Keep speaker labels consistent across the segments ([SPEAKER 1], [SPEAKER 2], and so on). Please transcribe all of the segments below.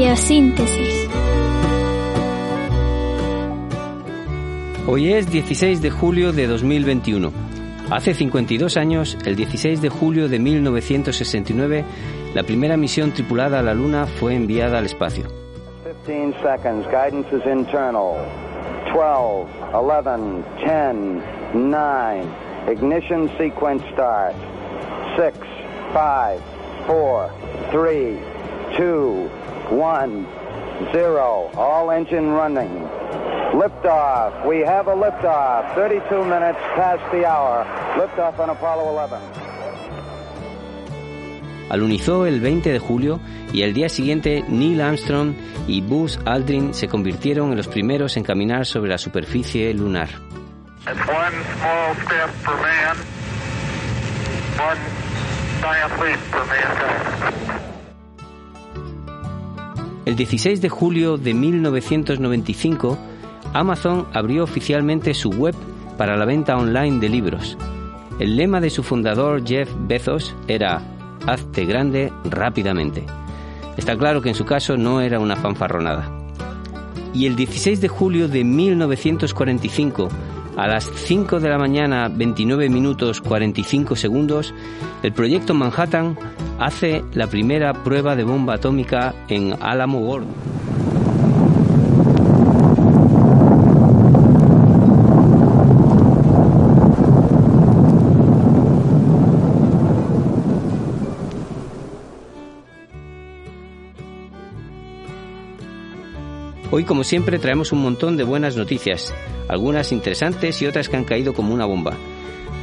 [SPEAKER 1] Biosíntesis.
[SPEAKER 2] Hoy es 16 de julio de 2021. Hace 52 años, el 16 de julio de 1969, la primera misión tripulada a la Luna fue enviada al espacio.
[SPEAKER 3] 15 seconds. Guidance is internal. 12, 11, 10, 9. Ignition sequence start. 6, 5, 4, 3, 2, 1, 0. All engine running. Liftoff. We have a liftoff. 32 minutes past the hour. Liftoff on Apollo 11.
[SPEAKER 2] Alunizó el 20 de julio y el día siguiente Neil Armstrong y Buzz Aldrin se convirtieron en los primeros en caminar sobre la superficie lunar.
[SPEAKER 4] It's one small step for man,
[SPEAKER 2] El 16 de julio de 1995, Amazon abrió oficialmente su web para la venta online de libros. El lema de su fundador Jeff Bezos era Hazte grande rápidamente. Está claro que en su caso no era una fanfarronada. Y el 16 de julio de 1945, a las 5 de la mañana 29 minutos 45 segundos, el proyecto Manhattan hace la primera prueba de bomba atómica en Álamo Gordo. Hoy, como siempre, traemos un montón de buenas noticias, algunas interesantes y otras que han caído como una bomba.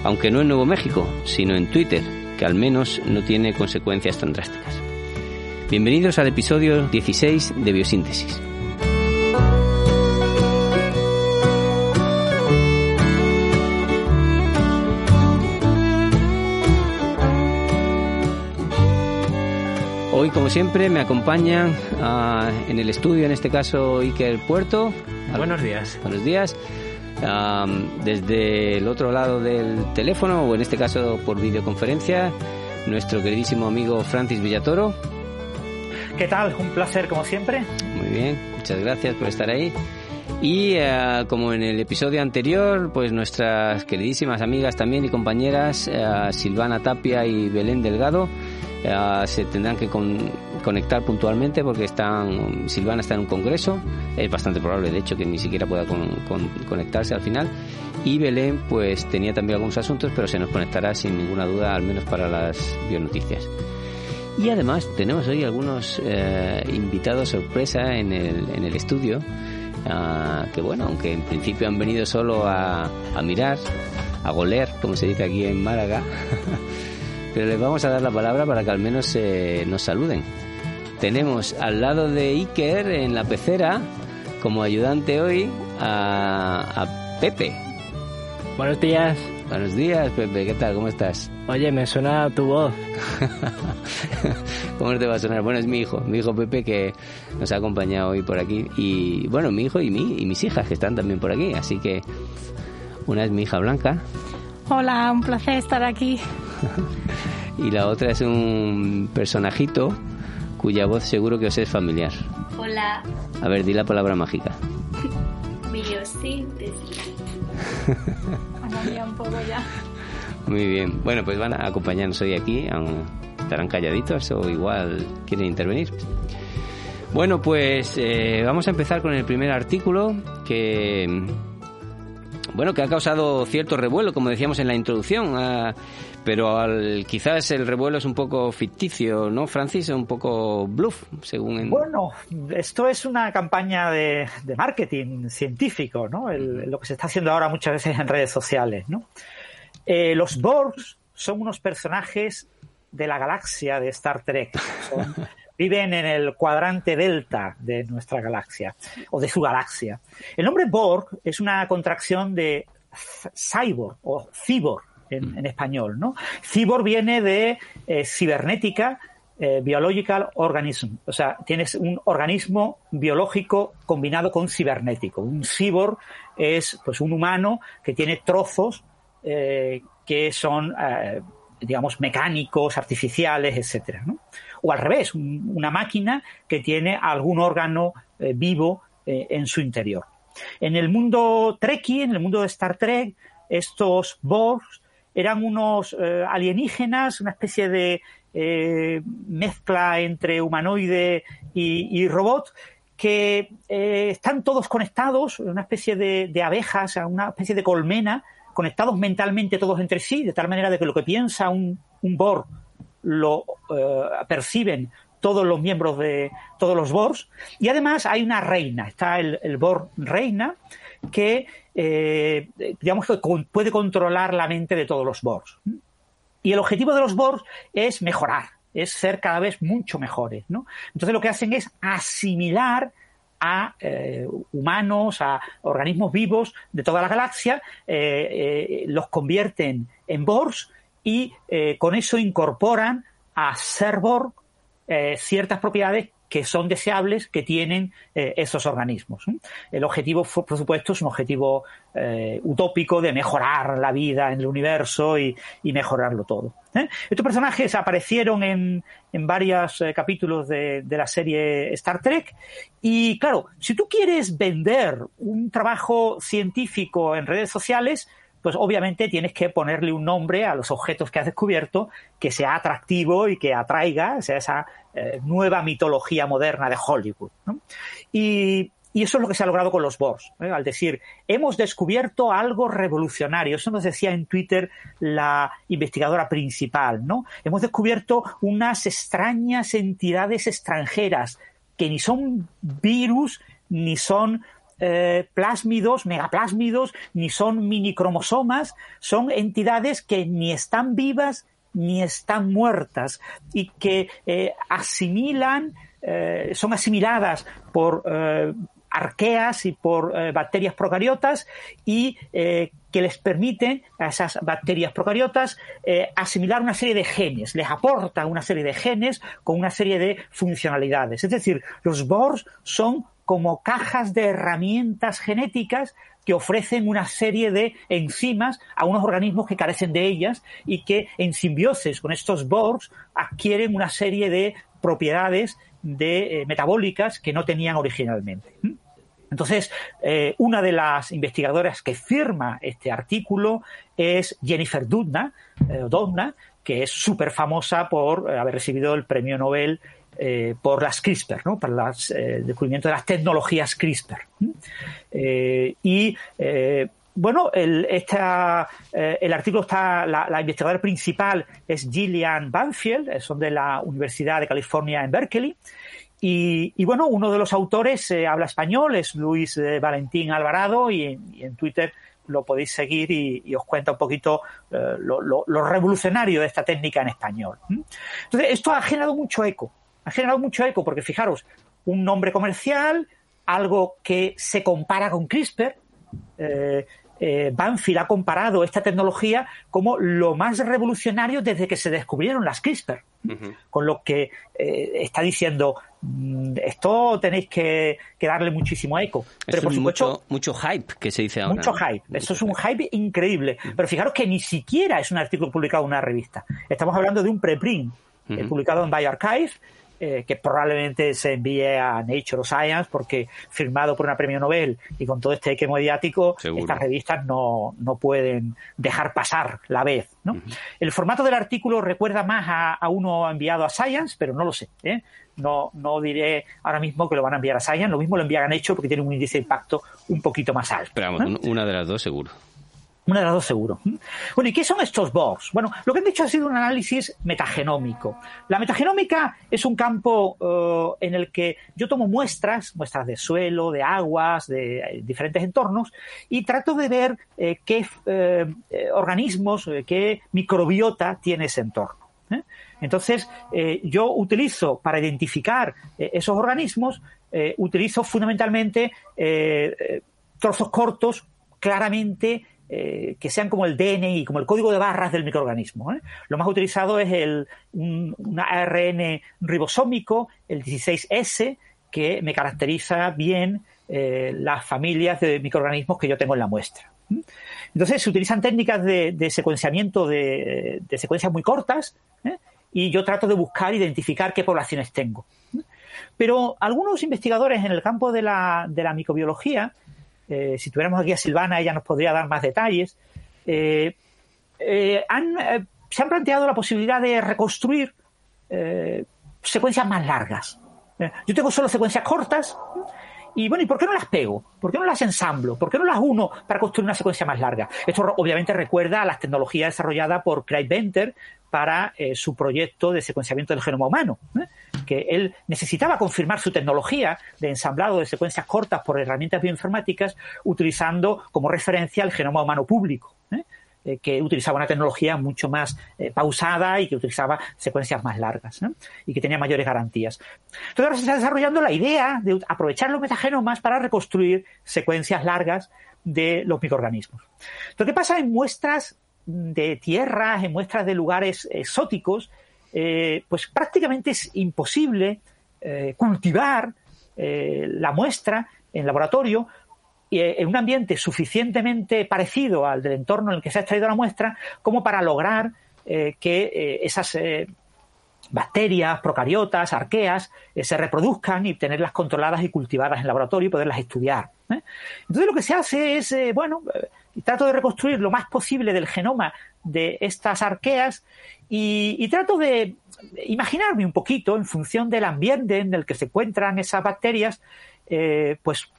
[SPEAKER 2] Aunque no en Nuevo México, sino en Twitter, que al menos no tiene consecuencias tan drásticas. Bienvenidos al episodio 16 de Biosíntesis. Hoy, como siempre, me acompañan ah, en el estudio, en este caso Iker Puerto.
[SPEAKER 5] Buenos días.
[SPEAKER 2] Buenos días. Am, desde el otro lado del teléfono, o en este caso por videoconferencia, nuestro queridísimo amigo Francis Villatoro.
[SPEAKER 5] ¿Qué tal? Un placer como siempre.
[SPEAKER 2] Muy bien, muchas gracias por estar ahí. Y eh, como en el episodio anterior, pues nuestras queridísimas amigas también y compañeras, eh, Silvana Tapia y Belén Delgado, eh, se tendrán que con- conectar puntualmente porque están Silvana está en un congreso, es bastante probable de hecho que ni siquiera pueda con- con- conectarse al final y Belén pues tenía también algunos asuntos pero se nos conectará sin ninguna duda al menos para las bionoticias. Y además tenemos hoy algunos eh, invitados sorpresa en el, en el estudio, ah, que bueno, aunque en principio han venido solo a, a mirar, a goler, como se dice aquí en Málaga, pero les vamos a dar la palabra para que al menos eh, nos saluden. Tenemos al lado de Iker en la pecera, como ayudante hoy, a, a Pepe.
[SPEAKER 6] Buenos días.
[SPEAKER 2] Buenos días, Pepe, ¿qué tal? ¿Cómo estás?
[SPEAKER 6] Oye, me suena tu voz.
[SPEAKER 2] ¿Cómo te va a sonar? Bueno, es mi hijo, mi hijo Pepe que nos ha acompañado hoy por aquí. Y bueno, mi hijo y, mi, y mis hijas que están también por aquí. Así que una es mi hija Blanca
[SPEAKER 1] Hola, un placer estar aquí.
[SPEAKER 2] y la otra es un personajito cuya voz seguro que os es familiar.
[SPEAKER 1] Hola,
[SPEAKER 2] A ver, di la palabra mágica.
[SPEAKER 1] biosíntesis. un poco ya.
[SPEAKER 2] Muy bien. Bueno, pues van a acompañarnos hoy aquí. Estarán calladitos o igual quieren intervenir. Bueno, pues eh, vamos a empezar con el primer artículo que bueno que ha causado cierto revuelo, como decíamos en la introducción, ah, pero al, quizás el revuelo es un poco ficticio, ¿no, Francis? Un poco bluff, según en...
[SPEAKER 5] Bueno, esto es una campaña de, de marketing científico, ¿no? El- lo que se está haciendo ahora muchas veces en redes sociales, ¿no? Eh, los Borgs son unos personajes de la galaxia de Star Trek. Son- viven en el cuadrante delta de nuestra galaxia o de su galaxia. El nombre Borg es una contracción de cyborg o cyborg en, en español, ¿no? Cyborg viene de eh, cibernética, eh, biological organism, o sea, tienes un organismo biológico combinado con cibernético. Un cyborg es pues un humano que tiene trozos eh, que son eh, digamos mecánicos, artificiales, etcétera, ¿no? O al revés, un- una máquina que tiene algún órgano eh, vivo eh, en su interior. En el mundo Trekkie, en el mundo de Star Trek, estos Borgs eran unos eh, alienígenas, una especie de eh, mezcla entre humanoide y, robot, que eh, están todos conectados, una especie de, de abejas, una especie de colmena, conectados mentalmente todos entre sí, de tal manera de que lo que piensa un, un Borg lo perciben todos los miembros de todos los Borgs. Y además hay una reina, está el, el Borg reina, que eh, digamos que puede controlar la mente de todos los Borgs. Y el objetivo de los Borgs es mejorar, es ser cada vez mucho mejores. ¿no? Entonces lo que hacen es asimilar a eh, humanos, a organismos vivos de toda la galaxia, eh, los convierten en Borgs y con eso incorporan a ser Borg ciertas propiedades que son deseables que tienen eh, esos organismos. El objetivo, por supuesto, es un objetivo eh, utópico de mejorar la vida en el universo y, y mejorarlo todo. ¿eh? Estos personajes aparecieron en, en varios capítulos de, de la serie Star Trek y, claro, si tú quieres vender un trabajo científico en redes sociales, pues obviamente tienes que ponerle un nombre a los objetos que has descubierto que sea atractivo y que atraiga, sea, esa eh, nueva mitología moderna de Hollywood. ¿no? Y, y eso es lo que se ha logrado con los Borgs, ¿eh? al decir, hemos descubierto algo revolucionario. Eso nos decía en Twitter la investigadora principal, ¿no? Hemos descubierto unas extrañas entidades extranjeras que ni son virus, ni son eh, plásmidos, megaplásmidos, ni son minicromosomas, son entidades que ni están vivas ni están muertas y que eh, asimilan, eh, son asimiladas por arqueas y por bacterias procariotas y que les permiten a esas bacterias procariotas asimilar una serie de genes, les aporta una serie de genes con una serie de funcionalidades. Es decir, los Borgs son como cajas de herramientas genéticas que ofrecen una serie de enzimas a unos organismos que carecen de ellas y que en simbiosis con estos Borgs adquieren una serie de propiedades de, eh, metabólicas que no tenían originalmente. ¿Mm? Entonces, eh, una de las investigadoras que firma este artículo es Jennifer Doudna, eh, que es súper famosa por haber recibido el premio Nobel eh, por las CRISPR, ¿no? para el descubrimiento de las tecnologías CRISPR. Eh, y eh, bueno, el, esta, eh, el artículo está, la, investigadora principal es Gillian Banfield, son de la Universidad de California en Berkeley. Y, bueno, uno de los autores eh, habla español, es Luis eh, Valentín Alvarado, y, en Twitter lo podéis seguir y, os cuenta un poquito eh, lo, revolucionario de esta técnica en español. Entonces, esto ha generado mucho eco, ha generado mucho eco, porque fijaros, un nombre comercial, algo que se compara con CRISPR, eh, eh, Banfield ha comparado esta tecnología como lo más revolucionario desde que se descubrieron las CRISPR. Uh -huh. Con lo que eh, está diciendo, mmm, esto tenéis que, que, darle muchísimo eco.
[SPEAKER 2] Pero por supuesto. Mucho, mucho, hype que se dice ahora.
[SPEAKER 5] Mucho hype. Mucho esto es un hype increíble. Uh -huh. Pero fijaros que ni siquiera es un artículo publicado en una revista. Estamos hablando de un preprint uh -huh. publicado en bioRxiv eh, que probablemente se envíe a Nature o Science porque firmado por una premio Nobel y con todo este eque mediático
[SPEAKER 2] Seguro.
[SPEAKER 5] estas revistas no, no, pueden dejar pasar la vez. ¿no? Uh -huh. El formato del artículo recuerda más a, a, uno enviado a Science, pero no lo sé. ¿eh? No, no diré ahora mismo que lo van a enviar a Science, lo mismo lo envían a Nature porque tiene un índice de impacto un poquito más alto.
[SPEAKER 2] Pero vamos, ¿no? una de las dos seguro.
[SPEAKER 5] Las dos seguro. Bueno, ¿y qué son estos Borgs? Bueno, lo que han dicho ha sido un análisis metagenómico. La metagenómica es un campo uh, en el que yo tomo muestras, muestras de suelo, de aguas, de eh, diferentes entornos, y trato de ver eh, qué eh, organismos, qué microbiota tiene ese entorno. Entonces, eh, yo utilizo para identificar eh, esos organismos, eh, utilizo fundamentalmente trozos cortos claramente que sean como el DNI, como el código de barras del microorganismo. Lo más utilizado es el, un, ARN ribosómico, el 16S, que me caracteriza bien las familias de microorganismos que yo tengo en la muestra. Entonces se utilizan técnicas de, secuenciamiento de, secuencias muy cortas ¿eh? y yo trato de buscar, identificar qué poblaciones tengo. Pero algunos investigadores en el campo de la, microbiología, eh, si tuviéramos aquí a Silvana, ella nos podría dar más detalles, eh, se han planteado la posibilidad de reconstruir secuencias más largas. Yo tengo solo secuencias cortas y bueno, ¿y por qué no las pego? ¿Por qué no las ensamblo? ¿Por qué no las uno para construir una secuencia más larga? Esto obviamente recuerda a las tecnologías desarrolladas por Craig Venter para eh, su proyecto de secuenciamiento del genoma humano, ¿eh? que él necesitaba confirmar su tecnología de ensamblado de secuencias cortas por herramientas bioinformáticas utilizando como referencia el genoma humano público. ¿eh? Eh, que utilizaba una tecnología mucho más eh, pausada y que utilizaba secuencias más largas y que tenía mayores garantías. Entonces ahora se está desarrollando la idea de aprovechar los metagenomas para reconstruir secuencias largas de los microorganismos. Lo que pasa en muestras de tierras, en muestras de lugares exóticos, eh, pues prácticamente es imposible cultivar la muestra en laboratorio en un ambiente suficientemente parecido al del entorno en el que se ha extraído la muestra como para lograr eh, que eh, esas bacterias, procariotas, arqueas, se reproduzcan y tenerlas controladas y cultivadas en laboratorio y poderlas estudiar. Entonces lo que se hace es, bueno, trato de reconstruir lo más posible del genoma de estas arqueas y, trato de imaginarme un poquito en función del ambiente en el que se encuentran esas bacterias, pues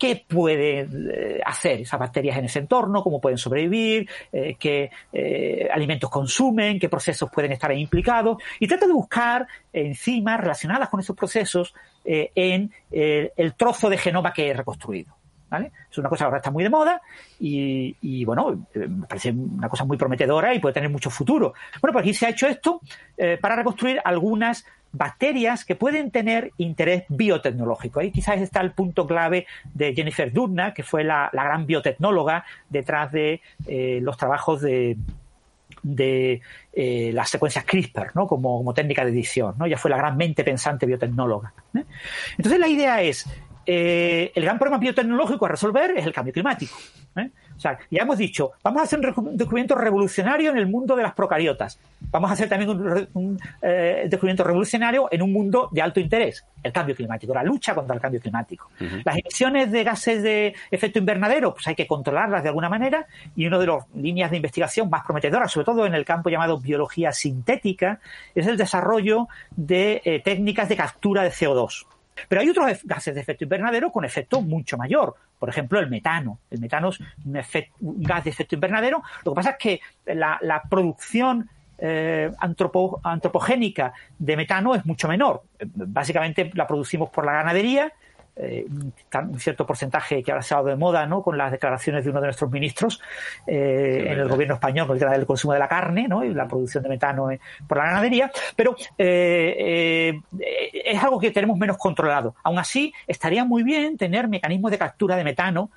[SPEAKER 5] qué pueden eh, hacer esas bacterias en ese entorno, cómo pueden sobrevivir, eh, qué eh, alimentos consumen, qué procesos pueden estar implicados, y trata de buscar enzimas relacionadas con esos procesos en el trozo de genoma que he reconstruido. ¿Vale? Es una cosa que ahora está muy de moda y, bueno, me parece una cosa muy prometedora y puede tener mucho futuro. Bueno, pues aquí se ha hecho esto para reconstruir algunas bacterias que pueden tener interés biotecnológico. Ahí quizás está el punto clave de Jennifer Doudna, que fue la, gran biotecnóloga detrás de eh, los trabajos de, eh, las secuencias CRISPR, ¿no? Como, técnica de edición, ¿no? Ella fue la gran mente pensante biotecnóloga. ¿eh? Entonces la idea es, el gran problema biotecnológico a resolver es el cambio climático. O sea, ya hemos dicho, vamos a hacer un descubrimiento revolucionario en el mundo de las procariotas. Vamos a hacer también un, eh, descubrimiento revolucionario en un mundo de alto interés, el cambio climático, la lucha contra el cambio climático. Las emisiones de gases de efecto invernadero, pues hay que controlarlas de alguna manera y una de las líneas de investigación más prometedoras, sobre todo en el campo llamado biología sintética, es el desarrollo de eh, técnicas de captura de CO2. Pero hay otros gases de efecto invernadero con efecto mucho mayor. Por ejemplo, el metano. El metano es un, gas de efecto invernadero. Lo que pasa es que la, producción eh, antropogénica de metano es mucho menor. Básicamente la producimos por la ganadería eh, un cierto porcentaje que ahora se ha dado de moda, ¿no? Con las declaraciones de uno de nuestros ministros eh, en el gobierno español con el tema del consumo de la carne, ¿no? Y la producción de metano por la ganadería, pero eh, es algo que tenemos menos controlado. Aún así, estaría muy bien tener mecanismos de captura de metano,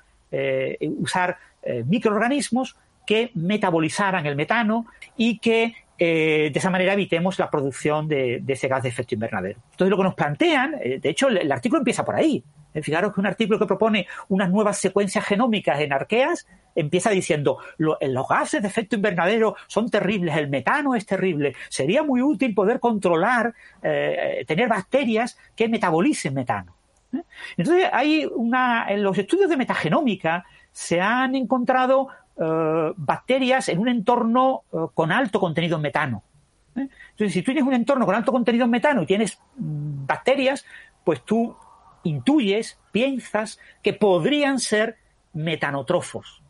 [SPEAKER 5] usar microorganismos que metabolizaran el metano y que de esa manera evitemos la producción de, ese gas de efecto invernadero. Entonces, lo que nos plantean, de hecho, el, artículo empieza por ahí. Fijaros que un artículo que propone unas nuevas secuencias genómicas en arqueas empieza diciendo los gases de efecto invernadero son terribles, el metano es terrible, sería muy útil poder controlar, tener bacterias que metabolicen metano. Entonces, hay una, en los estudios de metagenómica se han encontrado bacterias en un entorno con alto contenido en metano. Entonces, si tú tienes un entorno con alto contenido en metano y tienes bacterias, pues tú intuyes, piensas que podrían ser metanotrofos.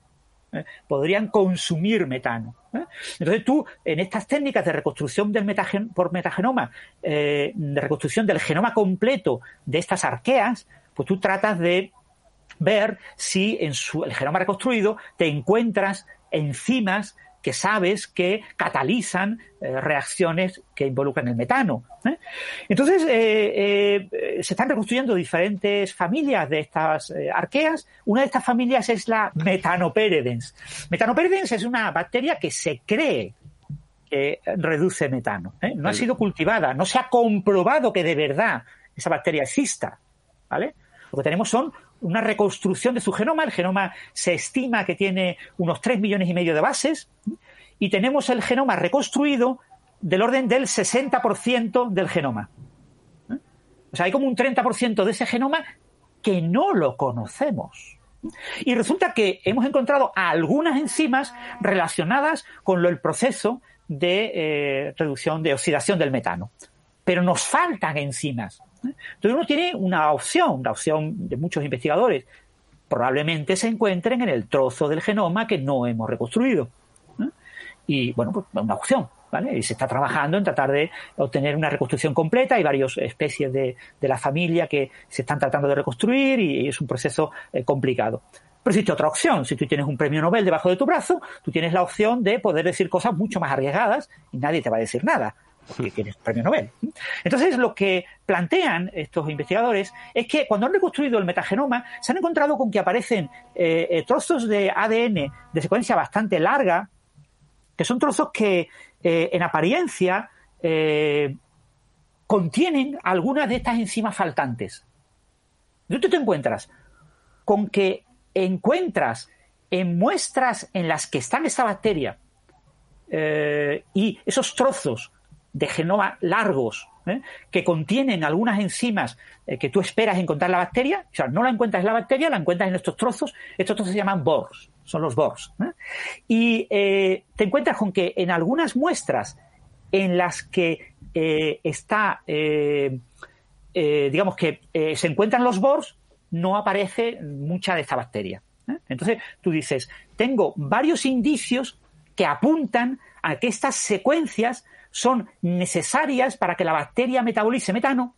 [SPEAKER 5] ¿eh? Podrían consumir metano. ¿eh? Entonces tú, en estas técnicas de reconstrucción del por metagenoma, eh, de reconstrucción del genoma completo de estas arqueas, pues tú tratas de ver si en su, el genoma reconstruido te encuentras enzimas que sabes que catalizan eh, reacciones que involucran el metano. ¿eh? Entonces, se están reconstruyendo diferentes familias de estas arqueas. Una de estas familias es la Metanoperedens. Metanoperedens es una bacteria que se cree que reduce metano. No ha sido cultivada, no se ha comprobado que de verdad esa bacteria exista. ¿Vale? Lo que tenemos son una reconstrucción de su genoma. El genoma se estima que tiene unos 3 millones y medio de bases y tenemos el genoma reconstruido del orden del 60% del genoma. O sea, hay como un 30% de ese genoma que no lo conocemos. Y resulta que hemos encontrado algunas enzimas relacionadas con el proceso de eh, reducción, de oxidación del metano. Pero nos faltan enzimas. Entonces uno tiene una opción, la opción de muchos investigadores, probablemente se encuentren en el trozo del genoma que no hemos reconstruido. Y bueno, pues una opción, ¿vale? Y se está trabajando en tratar de obtener una reconstrucción completa. Hay varias especies de, la familia que se están tratando de reconstruir y, es un proceso eh, complicado. Pero existe otra opción. Si tú tienes un premio Nobel debajo de tu brazo, tú tienes la opción de poder decir cosas mucho más arriesgadas y nadie te va a decir nada que tienes premio Nobel. Entonces, lo que plantean estos investigadores es que cuando han reconstruido el metagenoma, se han encontrado con que aparecen eh, eh, trozos de ADN de secuencia bastante larga, que son trozos que eh, en apariencia contienen algunas de estas enzimas faltantes. ¿Dónde tú te encuentras con que encuentras en muestras en las que está esta bacteria y esos trozos de genoma largos ¿eh? que contienen algunas enzimas eh, que tú esperas encontrar la bacteria, o sea, no la encuentras en la bacteria, la encuentras en estos trozos, estos trozos se llaman BORs, son los BORs. ¿eh? Y te encuentras con que en algunas muestras en las que está, digamos que se encuentran los BORs, no aparece mucha de esta bacteria. Entonces tú dices, tengo varios indicios que apuntan a que estas secuencias son necesarias para que la bacteria metabolice metano,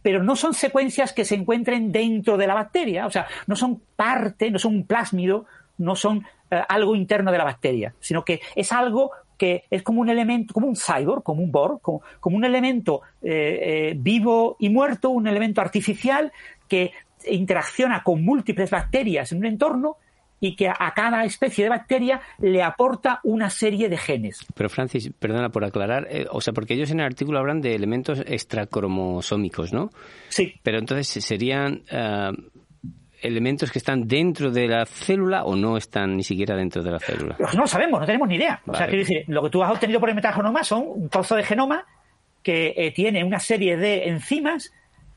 [SPEAKER 5] pero no son secuencias que se encuentren dentro de la bacteria, o sea, no son parte, no son un plásmido, no son eh, algo interno de la bacteria, sino que es algo que es como un elemento, como un cyborg, como un Borg, como, un elemento eh, eh, vivo y muerto, un elemento artificial que interacciona con múltiples bacterias en un entorno y que a cada especie de bacteria le aporta una serie de genes.
[SPEAKER 2] Pero Francis, perdona por aclarar, eh, o sea, porque ellos en el artículo hablan de elementos extracromosómicos, ¿no?
[SPEAKER 5] Sí.
[SPEAKER 2] Pero entonces serían eh, elementos que están dentro de la célula o no están ni siquiera dentro de la célula.
[SPEAKER 5] Pues no lo sabemos, no tenemos ni idea. O sea, quiero decir, lo que tú has obtenido por el metagenoma son un trozo de genoma que eh, tiene una serie de enzimas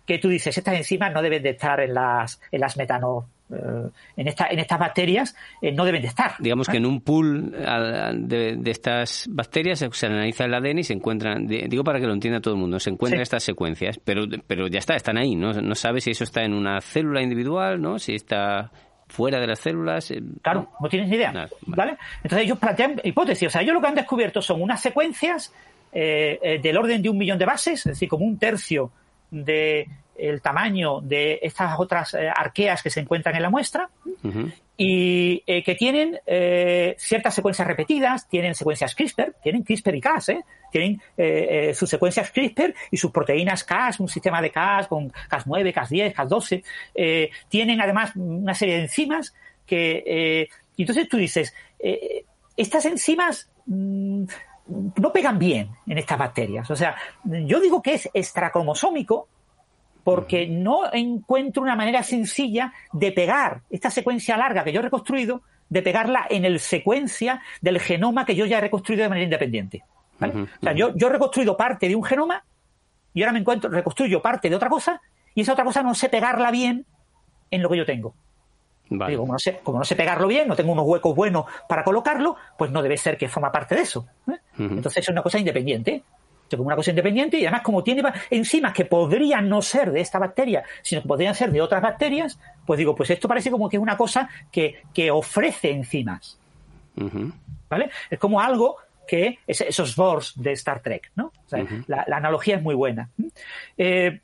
[SPEAKER 5] que tú dices, estas enzimas no deben de estar en las, en las metano, en, esta, en estas bacterias eh, no deben de estar.
[SPEAKER 2] Digamos que en un pool de, estas bacterias se, analiza el ADN y se encuentran, digo para que lo entienda todo el mundo, se encuentran estas secuencias, pero, pero ya está, están ahí, ¿no? No sabes si eso está en una célula individual, ¿no? Si está fuera de las células. Eh,
[SPEAKER 5] claro, no, tienes ni idea. vale. Entonces ellos plantean hipótesis, o sea, ellos lo que han descubierto son unas secuencias del orden de un millón de bases, es decir, como un tercio de el tamaño de estas otras eh, arqueas que se encuentran en la muestra y eh, que tienen eh, ciertas secuencias repetidas, tienen secuencias CRISPR, tienen CRISPR y Cas, tienen sus secuencias CRISPR y sus proteínas Cas, un sistema de Cas con Cas9, Cas10, Cas12, tienen además una serie de enzimas que... y entonces tú dices, estas enzimas... Mm, no pegan bien en estas bacterias. O sea, yo digo que es extracromosómico porque no encuentro una manera sencilla de pegar esta secuencia larga que yo he reconstruido, de pegarla en el secuencia del genoma que yo ya he reconstruido de manera independiente. o sea, yo, yo he reconstruido parte de un genoma y ahora me encuentro, reconstruyo parte de otra cosa y esa otra cosa no sé pegarla bien en lo que yo tengo. como, no sé, como no sé pegarlo bien, no tengo unos huecos buenos para colocarlo, pues no debe ser que forma parte de eso. ¿eh? Entonces es una cosa independiente como una cosa independiente y además como tiene enzimas que podrían no ser de esta bacteria, sino que podrían ser de otras bacterias, pues digo, pues esto parece como que es una cosa que, ofrece enzimas. ¿Vale? Es como algo que es esos Bors de Star Trek, ¿no? la, analogía es muy buena. Eh,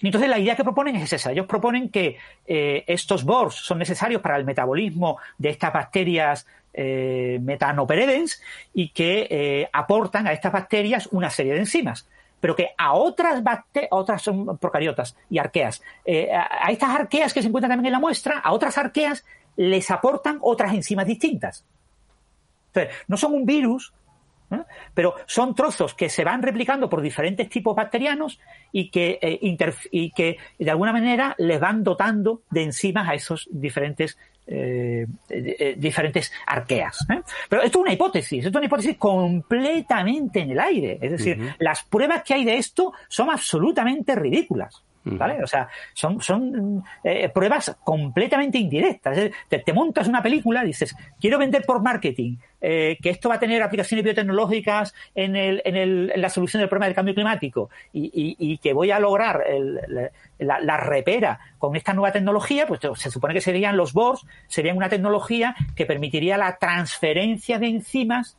[SPEAKER 5] entonces la idea que proponen es esa. Ellos proponen que eh, estos Bors son necesarios para el metabolismo de estas bacterias eh, metanoperedens y que eh, aportan a estas bacterias una serie de enzimas pero que a otras bacterias, otras son procariotas y arqueas, eh, a, estas arqueas que se encuentran también en la muestra, a otras arqueas les aportan otras enzimas distintas. Entonces, no son un virus, ¿eh? pero son trozos que se van replicando por diferentes tipos bacterianos y que, y que de alguna manera les van dotando de enzimas a esos diferentes eh, eh, diferentes arqueas. ¿eh? Pero esto es una hipótesis, esto es una hipótesis completamente en el aire. Es decir, las pruebas que hay de esto son absolutamente ridículas. ¿Vale? O sea, son, son eh, pruebas completamente indirectas. Te, te montas una película, dices, quiero vender por marketing, eh, que esto va a tener aplicaciones biotecnológicas en, el, en, el, en la solución del problema del cambio climático y, y, y que voy a lograr el- la, la- repera con esta nueva tecnología, pues se supone que serían los BORs, serían una tecnología que permitiría la transferencia de enzimas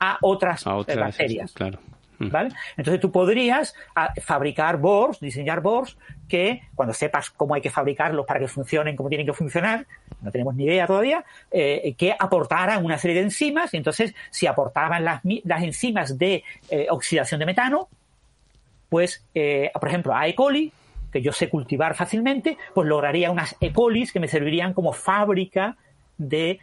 [SPEAKER 5] a otras,
[SPEAKER 2] A
[SPEAKER 5] eh,
[SPEAKER 2] otras,
[SPEAKER 5] bacterias.
[SPEAKER 2] claro. Mm.
[SPEAKER 5] ¿Vale? Entonces tú podrías ah, fabricar boards, diseñar boards que cuando sepas cómo hay que fabricarlos para que funcionen como tienen que funcionar, no tenemos ni idea todavía, eh, que aportaran una serie de enzimas y entonces si aportaban las, las enzimas de eh, oxidación de metano, pues eh, por ejemplo a E. coli, que yo sé cultivar fácilmente, pues lograría unas E. colis que me servirían como fábrica de,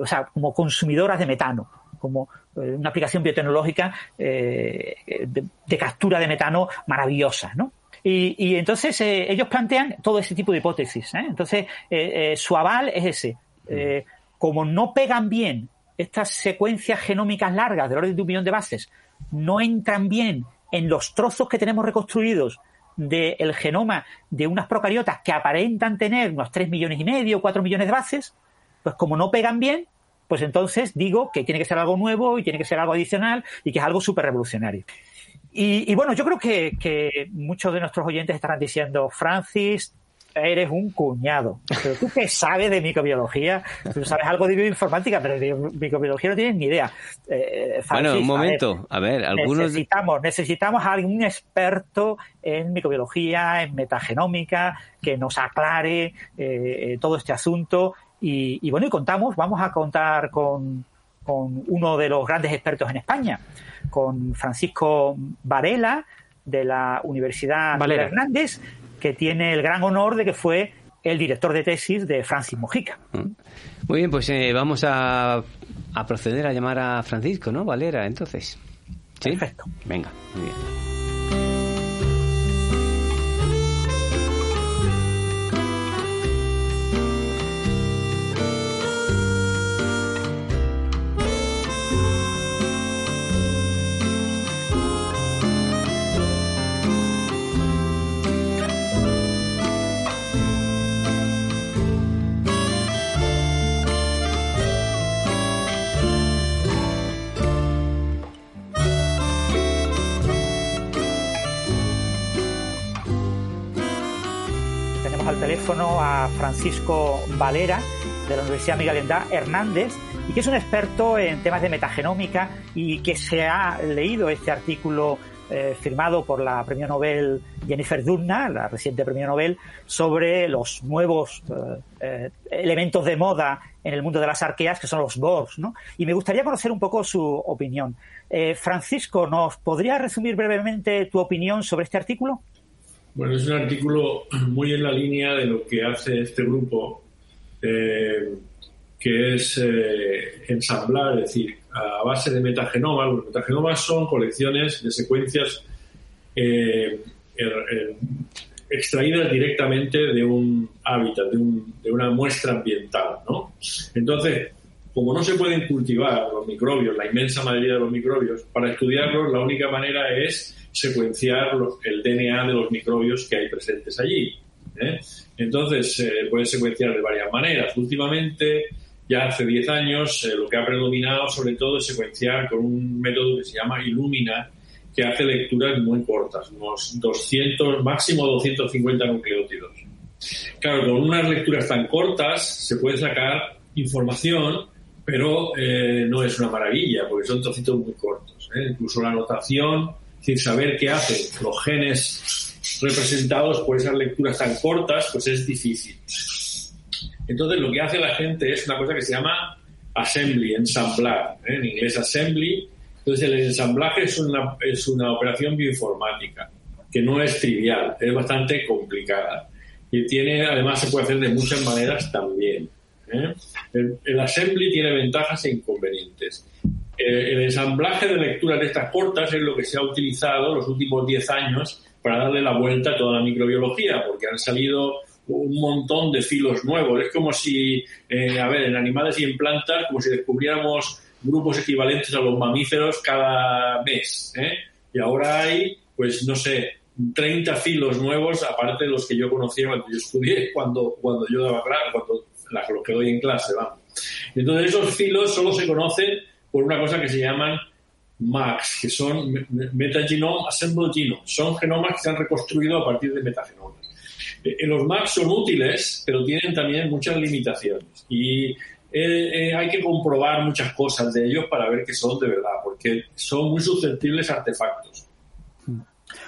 [SPEAKER 5] o sea, como consumidoras de metano, como eh, una aplicación biotecnológica eh, de, de captura de metano maravillosa, ¿no? Y, y entonces eh, ellos plantean todo ese tipo de hipótesis. Entonces, su aval es ese. Como no pegan bien estas secuencias genómicas largas del orden de un millón de bases, no entran bien en los trozos que tenemos reconstruidos del genoma de unas procariotas que aparentan tener unos 3 millones y medio, 4 millones de bases, pues como no pegan bien, pues entonces digo que tiene que ser algo nuevo y tiene que ser algo adicional y que es algo súper revolucionario. Y, y bueno, yo creo que, que muchos de nuestros oyentes estarán diciendo, Francis, eres un cuñado. Pero tú qué sabes de microbiología, tú sabes algo de bioinformática, pero de microbiología no tienes ni idea. Eh, Francis,
[SPEAKER 2] Bueno, un
[SPEAKER 5] a ver,
[SPEAKER 2] momento. A ver, algunos.
[SPEAKER 5] Necesitamos, necesitamos a algún experto en microbiología, en metagenómica, que nos aclare eh, todo este asunto. Y, y bueno, y contamos, vamos a contar con, con uno de los grandes expertos en España, con Francisco Varela, de la Universidad
[SPEAKER 6] Valera.
[SPEAKER 5] Hernández, que tiene el gran honor de que fue el director de tesis de Francis Mojica.
[SPEAKER 2] Muy bien, pues eh, vamos a, a proceder a llamar a Francisco, ¿no? Valera, entonces. ¿Sí?
[SPEAKER 5] Perfecto.
[SPEAKER 2] Venga, muy bien.
[SPEAKER 5] Francisco Valera, de la Universidad Miguel Endá Hernández, y que es un experto en temas de metagenómica y que se ha leído este artículo eh, firmado por la premio Nobel Jennifer Doudna, la reciente premio Nobel, sobre los nuevos eh, eh, elementos de moda en el mundo de las arqueas, que son los BORs. ¿no? Y me gustaría conocer un poco su opinión. Francisco, ¿nos podría resumir brevemente tu opinión sobre este artículo?
[SPEAKER 7] Bueno, es un artículo muy en la línea de lo que hace este grupo, eh, que es eh, ensamblar, es decir, a base de metagenomas. Los metagenomas son colecciones de secuencias eh, er- er- extraídas directamente de un hábitat, de, un- de una muestra ambiental, ¿no? Entonces, como no se pueden cultivar los microbios, la inmensa mayoría de los microbios, para estudiarlos la única manera es secuenciar lo- el DNA de los microbios que hay presentes allí. ¿eh? Entonces, se puede secuenciar de varias maneras. Últimamente, ya hace 10 años, eh, lo que ha predominado sobre todo es secuenciar con un método que se llama Illumina, que hace lecturas muy cortas, unos 200, máximo 250 nucleótidos. Claro, con unas lecturas tan cortas se puede sacar información, pero eh, no es una maravilla, porque son trocitos muy cortos. ¿eh? Incluso la anotación, es decir, saber qué hacen los genes representados por esas lecturas tan cortas, pues es difícil. Entonces, lo que hace la gente es una cosa que se llama assembly, ensamblar, ¿eh? en inglés assembly. Entonces el ensamblaje es una, es una operación bioinformática que no es trivial, es bastante complicada y tiene, además se puede hacer de muchas maneras también. ¿eh? El, el, assembly tiene ventajas e inconvenientes. Eh, el ensamblaje de lecturas de estas cortas es lo que se ha utilizado los últimos 10 años para darle la vuelta a toda la microbiología, porque han salido un montón de filos nuevos. Es como si, eh, a ver, en animales y en plantas, como si descubriéramos grupos equivalentes a los mamíferos cada mes. ¿eh? Y ahora hay, pues no sé, 30 filos nuevos, aparte de los que yo conocía cuando yo estudié, cuando, cuando yo daba clase, cuando los que doy en clase, vamos. Entonces esos filos solo se conocen por una cosa que se llaman MAX, que son Metagenome Assembled Genome. Son genomas que se han reconstruido a partir de metagenomas. Eh, los MAX son útiles, pero tienen también muchas limitaciones. Y eh, eh, hay que comprobar muchas cosas de ellos para ver que son de verdad, porque son muy susceptibles a artefactos.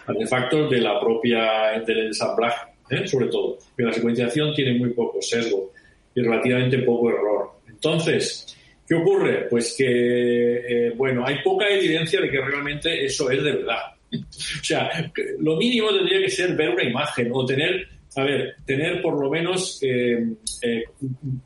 [SPEAKER 7] Artefactos de la propia, del ensamblaje, ¿eh? sobre todo. Pero la secuenciación tiene muy poco sesgo y relativamente poco error. Entonces, ¿qué ocurre? Pues que, eh, bueno, hay poca evidencia de que realmente eso es de verdad. o sea, lo mínimo tendría que ser ver una imagen o tener a ver, tener por lo menos eh, eh,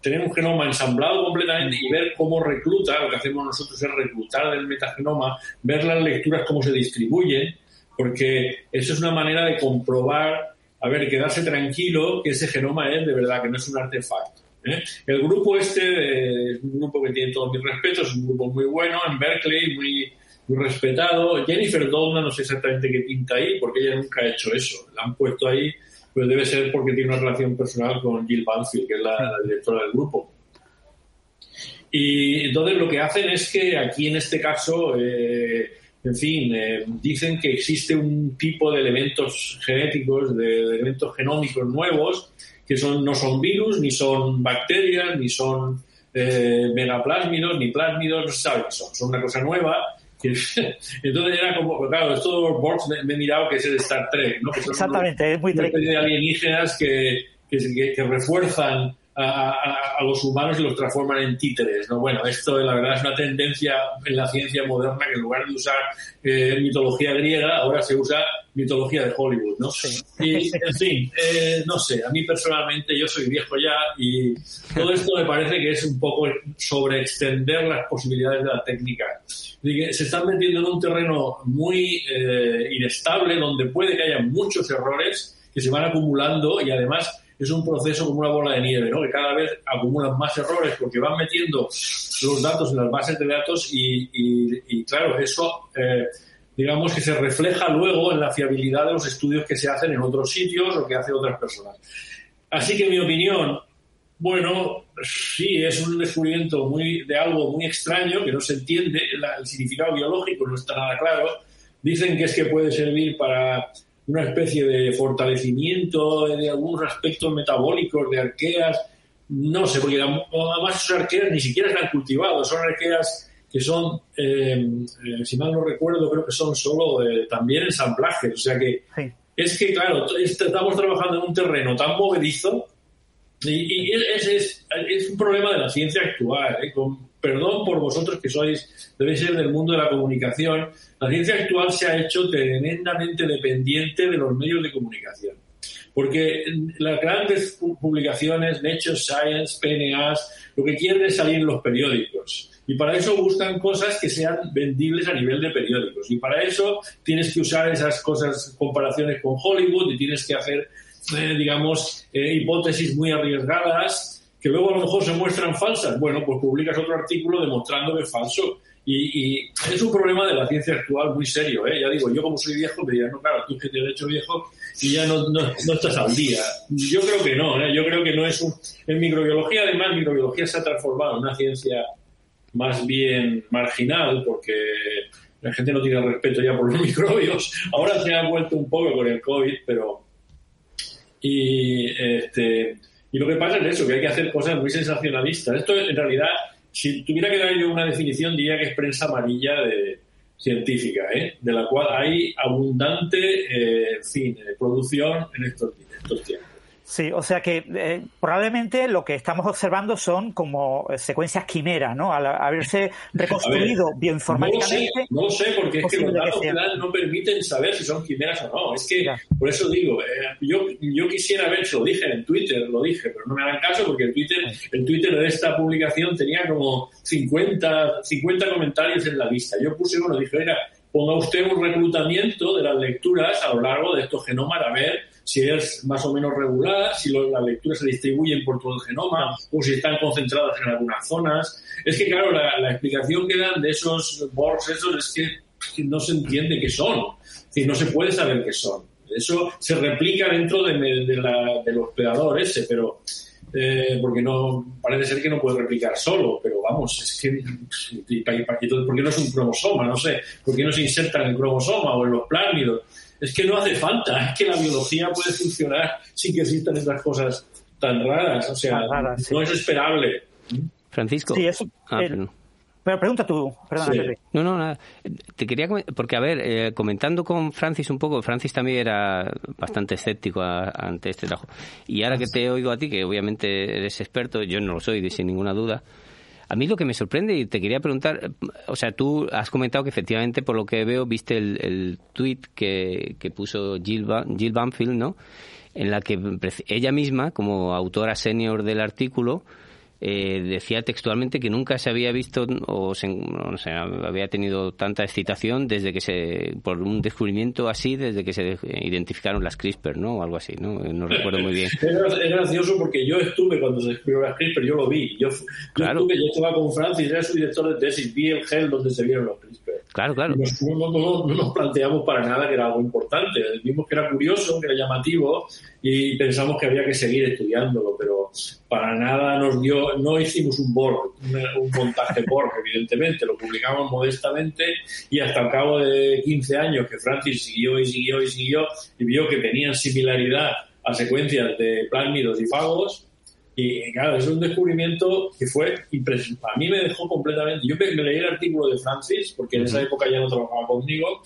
[SPEAKER 7] tener un genoma ensamblado completamente y ver cómo recluta, lo que hacemos nosotros es reclutar del metagenoma, ver las lecturas cómo se distribuyen, porque eso es una manera de comprobar, a ver, quedarse tranquilo que ese genoma es de verdad, que no es un artefacto. ¿Eh? El grupo este es un grupo que tiene todos mis respetos, es un grupo muy bueno en Berkeley, muy, muy respetado. Jennifer Doudna no sé exactamente qué pinta ahí, porque ella nunca ha hecho eso. La han puesto ahí pues debe ser porque tiene una relación personal con Jill Banfield, que es la, directora del grupo. Y entonces lo que hacen es que aquí en este caso, eh, en fin, eh, dicen que existe un tipo de elementos genéticos, de, elementos genómicos nuevos, que son, no son virus, ni son bacterias, ni son eh, megaplásmidos, ni plásmidos, no se sabe qué son. Son una cosa nueva Entonces era como, claro, estos Borgs me, me, he mirado que es el Star Trek, ¿no? Que son
[SPEAKER 5] Exactamente,
[SPEAKER 7] unos,
[SPEAKER 5] es muy
[SPEAKER 7] Trek. de alienígenas que, que, que refuerzan a, a, los humanos y los transforman en títeres, ¿no? Bueno, esto la verdad es una tendencia en la ciencia moderna que en lugar de usar eh, mitología griega, ahora se usa mitología de Hollywood, ¿no?
[SPEAKER 5] Sí.
[SPEAKER 7] Y, en fin, eh, no sé, a mí personalmente yo soy viejo ya y todo esto me parece que es un poco sobreextender las posibilidades de la técnica. Se están metiendo en un terreno muy eh, inestable donde puede que haya muchos errores que se van acumulando y además es un proceso como una bola de nieve, ¿no? Que cada vez acumulan más errores porque van metiendo los datos en las bases de datos y, y, claro, eso, eh, digamos que se refleja luego en la fiabilidad de los estudios que se hacen en otros sitios o que hacen otras personas. Así que mi opinión, bueno, sí, es un descubrimiento muy, de algo muy extraño que no se entiende, el significado biológico no está nada claro. Dicen que es que puede servir para una especie de fortalecimiento de algunos aspectos metabólicos de arqueas, no sé, porque además esos arqueas ni siquiera están cultivados, son arqueas que son, eh, eh, si mal no recuerdo, creo que son solo eh, también ensamblajes, o sea que
[SPEAKER 5] Sí.
[SPEAKER 7] es que, claro, estamos trabajando en un terreno tan movedizo y, y es, es, es, un problema de la ciencia actual. ¿eh? Con, perdón por vosotros que sois, debéis ser del mundo de la comunicación, la ciencia actual se ha hecho tremendamente dependiente de los medios de comunicación. Porque las grandes publicaciones, Nature Science, PNAs, lo que quieren es salir en los periódicos. Y para eso buscan cosas que sean vendibles a nivel de periódicos. Y para eso tienes que usar esas cosas, comparaciones con Hollywood y tienes que hacer, eh, digamos, eh, hipótesis muy arriesgadas que luego a lo mejor se muestran falsas. Bueno, pues publicas otro artículo demostrando que es falso. Y, es un problema de la ciencia actual muy serio. ¿eh? Ya digo, yo como soy viejo, me dirás, no, claro, tú que te has hecho viejo y ya no, no, no, estás al día. Yo creo que no, ¿eh? yo creo que no es un... En microbiología, además, microbiología se ha transformado en una ciencia más bien marginal porque la gente no tiene respeto ya por los microbios. Ahora se ha vuelto un poco con el COVID, pero... Y, este, y lo que pasa es eso, que hay que hacer cosas muy sensacionalistas. Esto en realidad, si tuviera que dar yo una definición, diría que es prensa amarilla científica, ¿eh? de la cual hay abundante, eh, fin, eh, producción en estos, en estos tiempos.
[SPEAKER 5] Sí, o sea que eh, probablemente lo que estamos observando son como eh, secuencias quimera, ¿no? Al haberse reconstruido bioinformáticamente.
[SPEAKER 7] No lo sé, no sé porque es que los datos que dan no permiten saber si son quimeras o no. Es que, por eso digo, eh, yo, yo quisiera ver, se lo dije en Twitter, lo dije, pero no me hagan caso porque el Twitter, el Twitter de esta publicación tenía como 50, 50 comentarios en la lista. Yo puse uno, dije, oiga, ponga usted un reclutamiento de las lecturas a lo largo de estos genomas a ver si es más o menos regular, si las lecturas se distribuyen por todo el genoma o si están concentradas en algunas zonas. Es que, claro, la, explicación que dan de esos boards esos es que, no se entiende qué son. Es decir, no se puede saber qué son. Eso se replica dentro de, del hospedador ese, pero eh, porque no parece ser que no puede replicar solo, pero vamos, es que ¿por qué no es un cromosoma? No sé, ¿por qué no se inserta en el cromosoma o en los plásmidos? Es que no hace falta, es que la biología puede funcionar sin que existan estas cosas tan raras, o sea, no es esperable.
[SPEAKER 2] Francisco.
[SPEAKER 5] Sí, eso. Ah, pero pregunta tú, perdona,
[SPEAKER 2] No, no, nada. Te quería porque, a ver, eh, comentando con Francis un poco, Francis también era bastante escéptico ante este trabajo. Y ahora que te oigo a ti, que obviamente eres experto, yo no lo soy, sin ninguna duda, a mí lo que me sorprende y te quería preguntar, o sea, tú has comentado que efectivamente, por lo que veo, viste el, el tweet que, que puso Jill, Jill Banfield, ¿no? En la que ella misma, como autora senior del artículo, eh, decía textualmente que nunca se había visto o se, no sé, había tenido tanta excitación desde que se, por un descubrimiento así, desde que se identificaron las CRISPR, ¿no? O algo así, ¿no? No recuerdo muy bien.
[SPEAKER 7] Es gracioso porque yo estuve cuando se descubrieron las CRISPR, yo lo vi. Yo, claro. estuve, yo estaba con Francis, era su director de tesis, vi el gel donde se vieron los CRISPR.
[SPEAKER 2] Claro, claro.
[SPEAKER 7] no, no, nos planteamos para nada que era algo importante. Vimos que era curioso, que era llamativo y pensamos que había que seguir estudiándolo, pero para nada nos dio, no hicimos un Borg, un, montaje Borg, evidentemente, lo publicamos modestamente y hasta el cabo de 15 años que Francis siguió y siguió y siguió y vio que tenían similaridad a secuencias de plásmidos y fagos, y claro, es un descubrimiento que fue impresionante. A mí me dejó completamente. Yo me, leí el artículo de Francis, porque en esa época ya no trabajaba conmigo,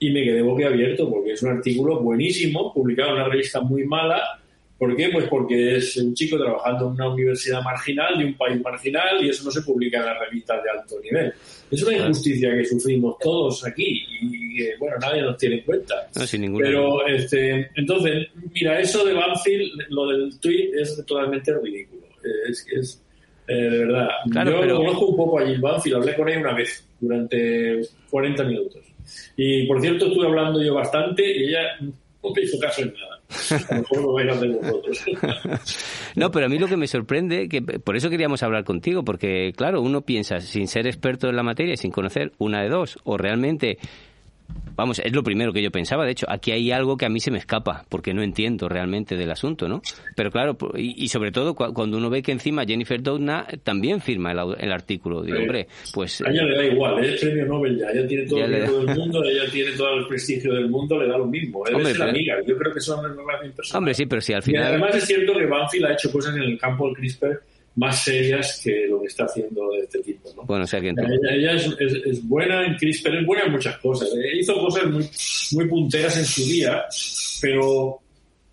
[SPEAKER 7] y me quedé boquiabierto, porque es un artículo buenísimo, publicado en una revista muy mala, ¿Por qué? Pues porque es un chico trabajando en una universidad marginal de un país marginal y eso no se publica en las revistas de alto nivel. Es una injusticia que sufrimos todos aquí y bueno, nadie nos tiene en cuenta. Pero este, entonces, mira, eso de Banfield, lo del tweet es totalmente ridículo. Es que es eh, de verdad. Yo conozco un poco a Jill Banfield, hablé con ella una vez durante 40 minutos. Y por cierto, estuve hablando yo bastante y ella no me hizo caso en nada.
[SPEAKER 2] no, pero a mí lo que me sorprende, que por eso queríamos hablar contigo, porque claro, uno piensa, sin ser experto en la materia, sin conocer una de dos, o realmente Vamos, es lo primero que yo pensaba. De hecho, aquí hay algo que a mí se me escapa, porque no entiendo realmente del asunto, ¿no? Pero claro, y, sobre todo cuando uno ve que encima Jennifer Doudna también firma el, artículo. Digo, hombre, pues...
[SPEAKER 7] A ella le da igual, es premio Nobel ya. Ella tiene todo el tiempo del mundo, ella tiene todo el prestigio del mundo, le da lo mismo. es la amiga. Yo creo que son relaciones personales.
[SPEAKER 2] Hombre, sí, pero si al final...
[SPEAKER 7] Y además es cierto que Banfield ha hecho cosas en el campo del CRISPR más serias que lo que está haciendo de este tipo. ¿no?
[SPEAKER 2] Bueno, o sea que
[SPEAKER 7] ella, es, es, buena en CRISPR, es buena en muchas cosas. ¿eh? Hizo cosas muy, muy punteras en su día, pero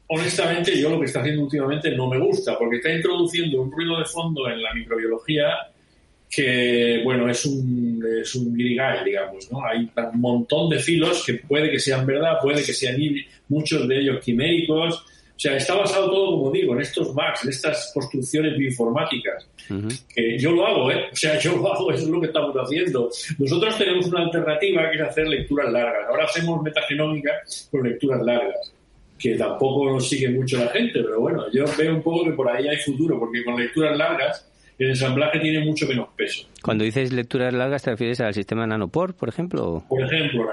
[SPEAKER 7] honestamente yo lo que está haciendo últimamente no me gusta, porque está introduciendo un ruido de fondo en la microbiología que, bueno, es un, es un digamos, ¿no? Hay un montón de filos que puede que sean verdad, puede que sean muchos de ellos quiméricos, o sea, está basado todo, como digo, en estos bugs, en estas construcciones bioinformáticas. que yo lo hago, ¿eh? O sea, yo lo hago, eso es lo que estamos haciendo. Nosotros tenemos una alternativa que es hacer lecturas largas. Ahora hacemos metagenómica con lecturas largas, que tampoco nos sigue mucho la gente, pero bueno, yo veo un poco que por ahí hay futuro, porque con lecturas largas el ensamblaje tiene mucho menos peso.
[SPEAKER 2] Cuando dices lecturas largas, ¿te refieres al sistema Nanopore, por ejemplo?
[SPEAKER 7] Por ejemplo,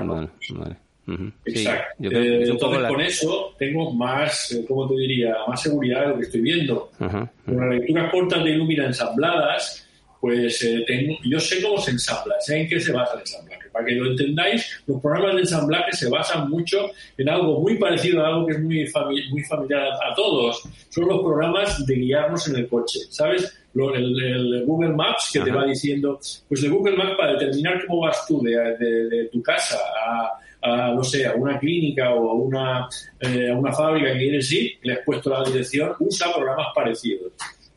[SPEAKER 7] Nanopore. Exacto. Eh, entonces, con eso tengo más, eh, ¿cómo te diría? Más seguridad de lo que estoy viendo. Con las lecturas cortas de Illumina ensambladas, pues eh, tengo, yo sé cómo se ensambla, sé en qué se basa el ensamblaje. Para que lo entendáis, los programas de ensamblaje se basan mucho en algo muy parecido a algo que es muy, muy familiar a, todos. Son los programas de guiarnos en el coche, ¿sabes? el, Google Maps que te va diciendo, pues el Google Maps para determinar cómo vas tú de, de tu casa a a, no sé, a una clínica o a una, eh, a una fábrica que quieres ir, le has puesto la dirección, usa programas parecidos.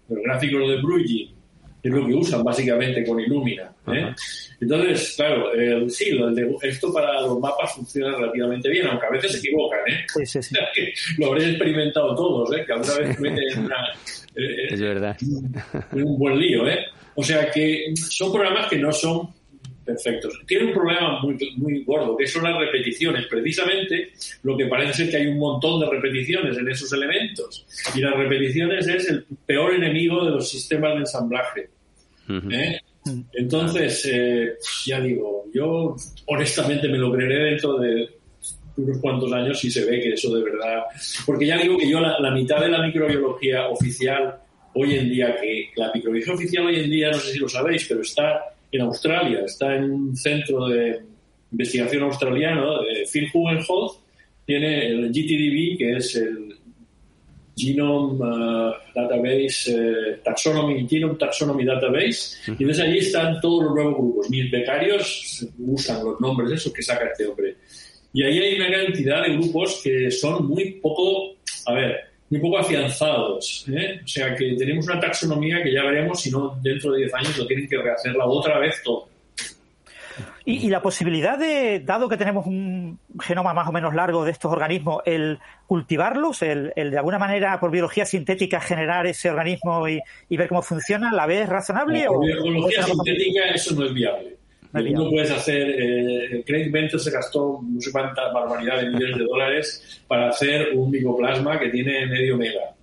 [SPEAKER 7] Los gráficos de Bruegel es lo que usan básicamente con Illumina. ¿eh? Entonces, claro, eh, sí, lo de- esto para los mapas funciona relativamente bien, aunque a veces se equivocan. ¿eh?
[SPEAKER 5] Sí, sí, sí.
[SPEAKER 7] lo habréis experimentado todos, ¿eh? que alguna vez meten una, eh,
[SPEAKER 2] Es verdad.
[SPEAKER 7] es un buen lío, ¿eh? O sea que son programas que no son perfectos. Tiene un problema muy, muy gordo, que son las repeticiones. Precisamente lo que parece ser que hay un montón de repeticiones en esos elementos. Y las repeticiones es el peor enemigo de los sistemas de ensamblaje. ¿eh? Entonces, eh, ya digo, yo honestamente me lo creeré dentro de unos cuantos años si se ve que eso de verdad. Porque ya digo que yo la, la mitad de la microbiología oficial hoy en día, que la microbiología oficial hoy en día, no sé si lo sabéis, pero está en Australia, está en un centro de investigación australiano, de Phil Hugenholz, tiene el GTDB, que es el Genome uh, Database, eh, Taxonomy, Genome Taxonomy Database, y entonces allí están todos los nuevos grupos. Mis becarios usan los nombres esos que saca este hombre. Y ahí hay una cantidad de grupos que son muy poco, a ver, muy poco afianzados. ¿eh? O sea que tenemos una taxonomía que ya veremos si no dentro de 10 años lo tienen que rehacerla otra vez todo.
[SPEAKER 5] Y, y la posibilidad de, dado que tenemos un genoma más o menos largo de estos organismos, el cultivarlos, el, el de alguna manera por biología sintética generar ese organismo y, y ver cómo funciona, ¿la ves razonable?
[SPEAKER 7] Por
[SPEAKER 5] o-
[SPEAKER 7] biología
[SPEAKER 5] o
[SPEAKER 7] sintética eso no es viable.
[SPEAKER 5] Es
[SPEAKER 7] no puedes hacer, eh, Craig Venter se gastó no sé cuánta barbaridad de millones de dólares para hacer un micoplasma que tiene medio mega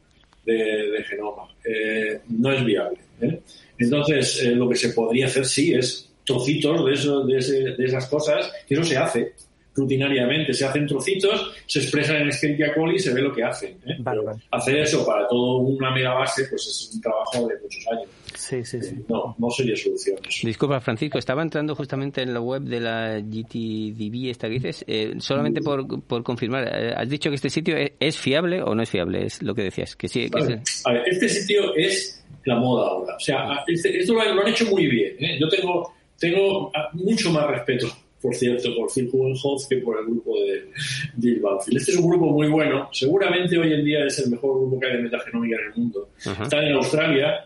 [SPEAKER 7] de, de genoma. Eh, no es viable. ¿eh? Entonces, eh, lo que se podría hacer sí es trocitos de, eso, de, ese- de esas cosas, que eso se hace rutinariamente, se hacen trocitos, se expresan en Escherichia coli y se ve lo que hacen. ¿eh?
[SPEAKER 5] Vale.
[SPEAKER 7] Hacer eso para toda una megabase, pues es un trabajo de muchos años.
[SPEAKER 5] Sí, sí, sí.
[SPEAKER 7] No, no sería solución eso.
[SPEAKER 2] Disculpa, Francisco, estaba entrando justamente en la web de la GTDB, esta que dices, eh, solamente por, por confirmar, eh, ¿has dicho que este sitio es, es fiable o no es fiable? Es lo que decías, que sí, que
[SPEAKER 7] Vale.
[SPEAKER 2] es-
[SPEAKER 7] A ver, este sitio es la moda ahora. O sea, este- esto lo, han- lo han hecho muy bien. ¿eh? Yo tengo, tengo mucho más respeto, por cierto, por Phil Hugenholz que por el grupo de Bill Banfield. Este es un grupo muy bueno. Seguramente hoy en día es el mejor grupo que hay de metagenómica en el mundo.
[SPEAKER 2] Ajá.
[SPEAKER 7] Están en Australia,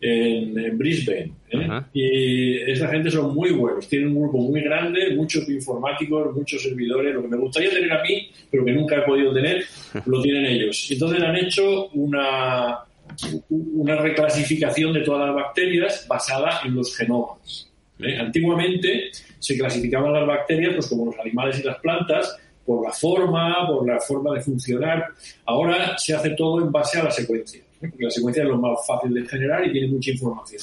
[SPEAKER 7] en, en Brisbane. ¿eh? Y esa gente son muy buenos. Tienen un grupo muy grande, muchos informáticos, muchos servidores. Lo que me gustaría tener a mí, pero que nunca he podido tener, lo tienen ellos. Entonces han hecho una, una reclasificación de todas las bacterias basada en los genomas. ¿eh? Antiguamente se clasificaban las bacterias pues, como los animales y las plantas por la forma, por la forma de funcionar. Ahora se hace todo en base a la secuencia, ¿eh? porque la secuencia es lo más fácil de generar y tiene mucha información.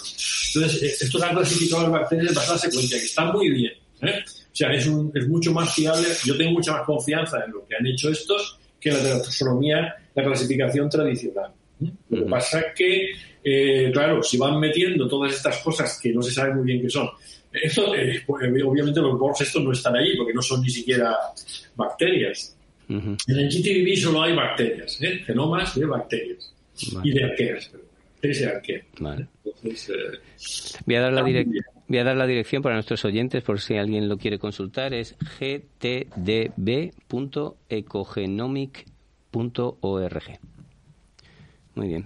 [SPEAKER 7] Entonces, eh, estos han clasificado las bacterias en base a la secuencia, que está muy bien. ¿eh? O sea, es, un- es mucho más fiable. Yo tengo mucha más confianza en lo que han hecho estos que la taxonomía, la clasificación tradicional. ¿eh? Lo que pasa es que, eh, claro, si van metiendo todas estas cosas que no se sabe muy bien qué son, esto, eh, pues, obviamente los Borgs estos no están ahí porque no son ni siquiera bacterias. En el GTDB solo hay bacterias, ¿eh? genomas de bacterias
[SPEAKER 2] Vale.
[SPEAKER 7] y de arqueas. y arqueas.
[SPEAKER 2] Vale.
[SPEAKER 7] Entonces, eh,
[SPEAKER 2] Voy a dar la voy a dar la dirección para nuestros oyentes por si alguien lo quiere consultar es gtdb.ecogenomic.org. Muy bien.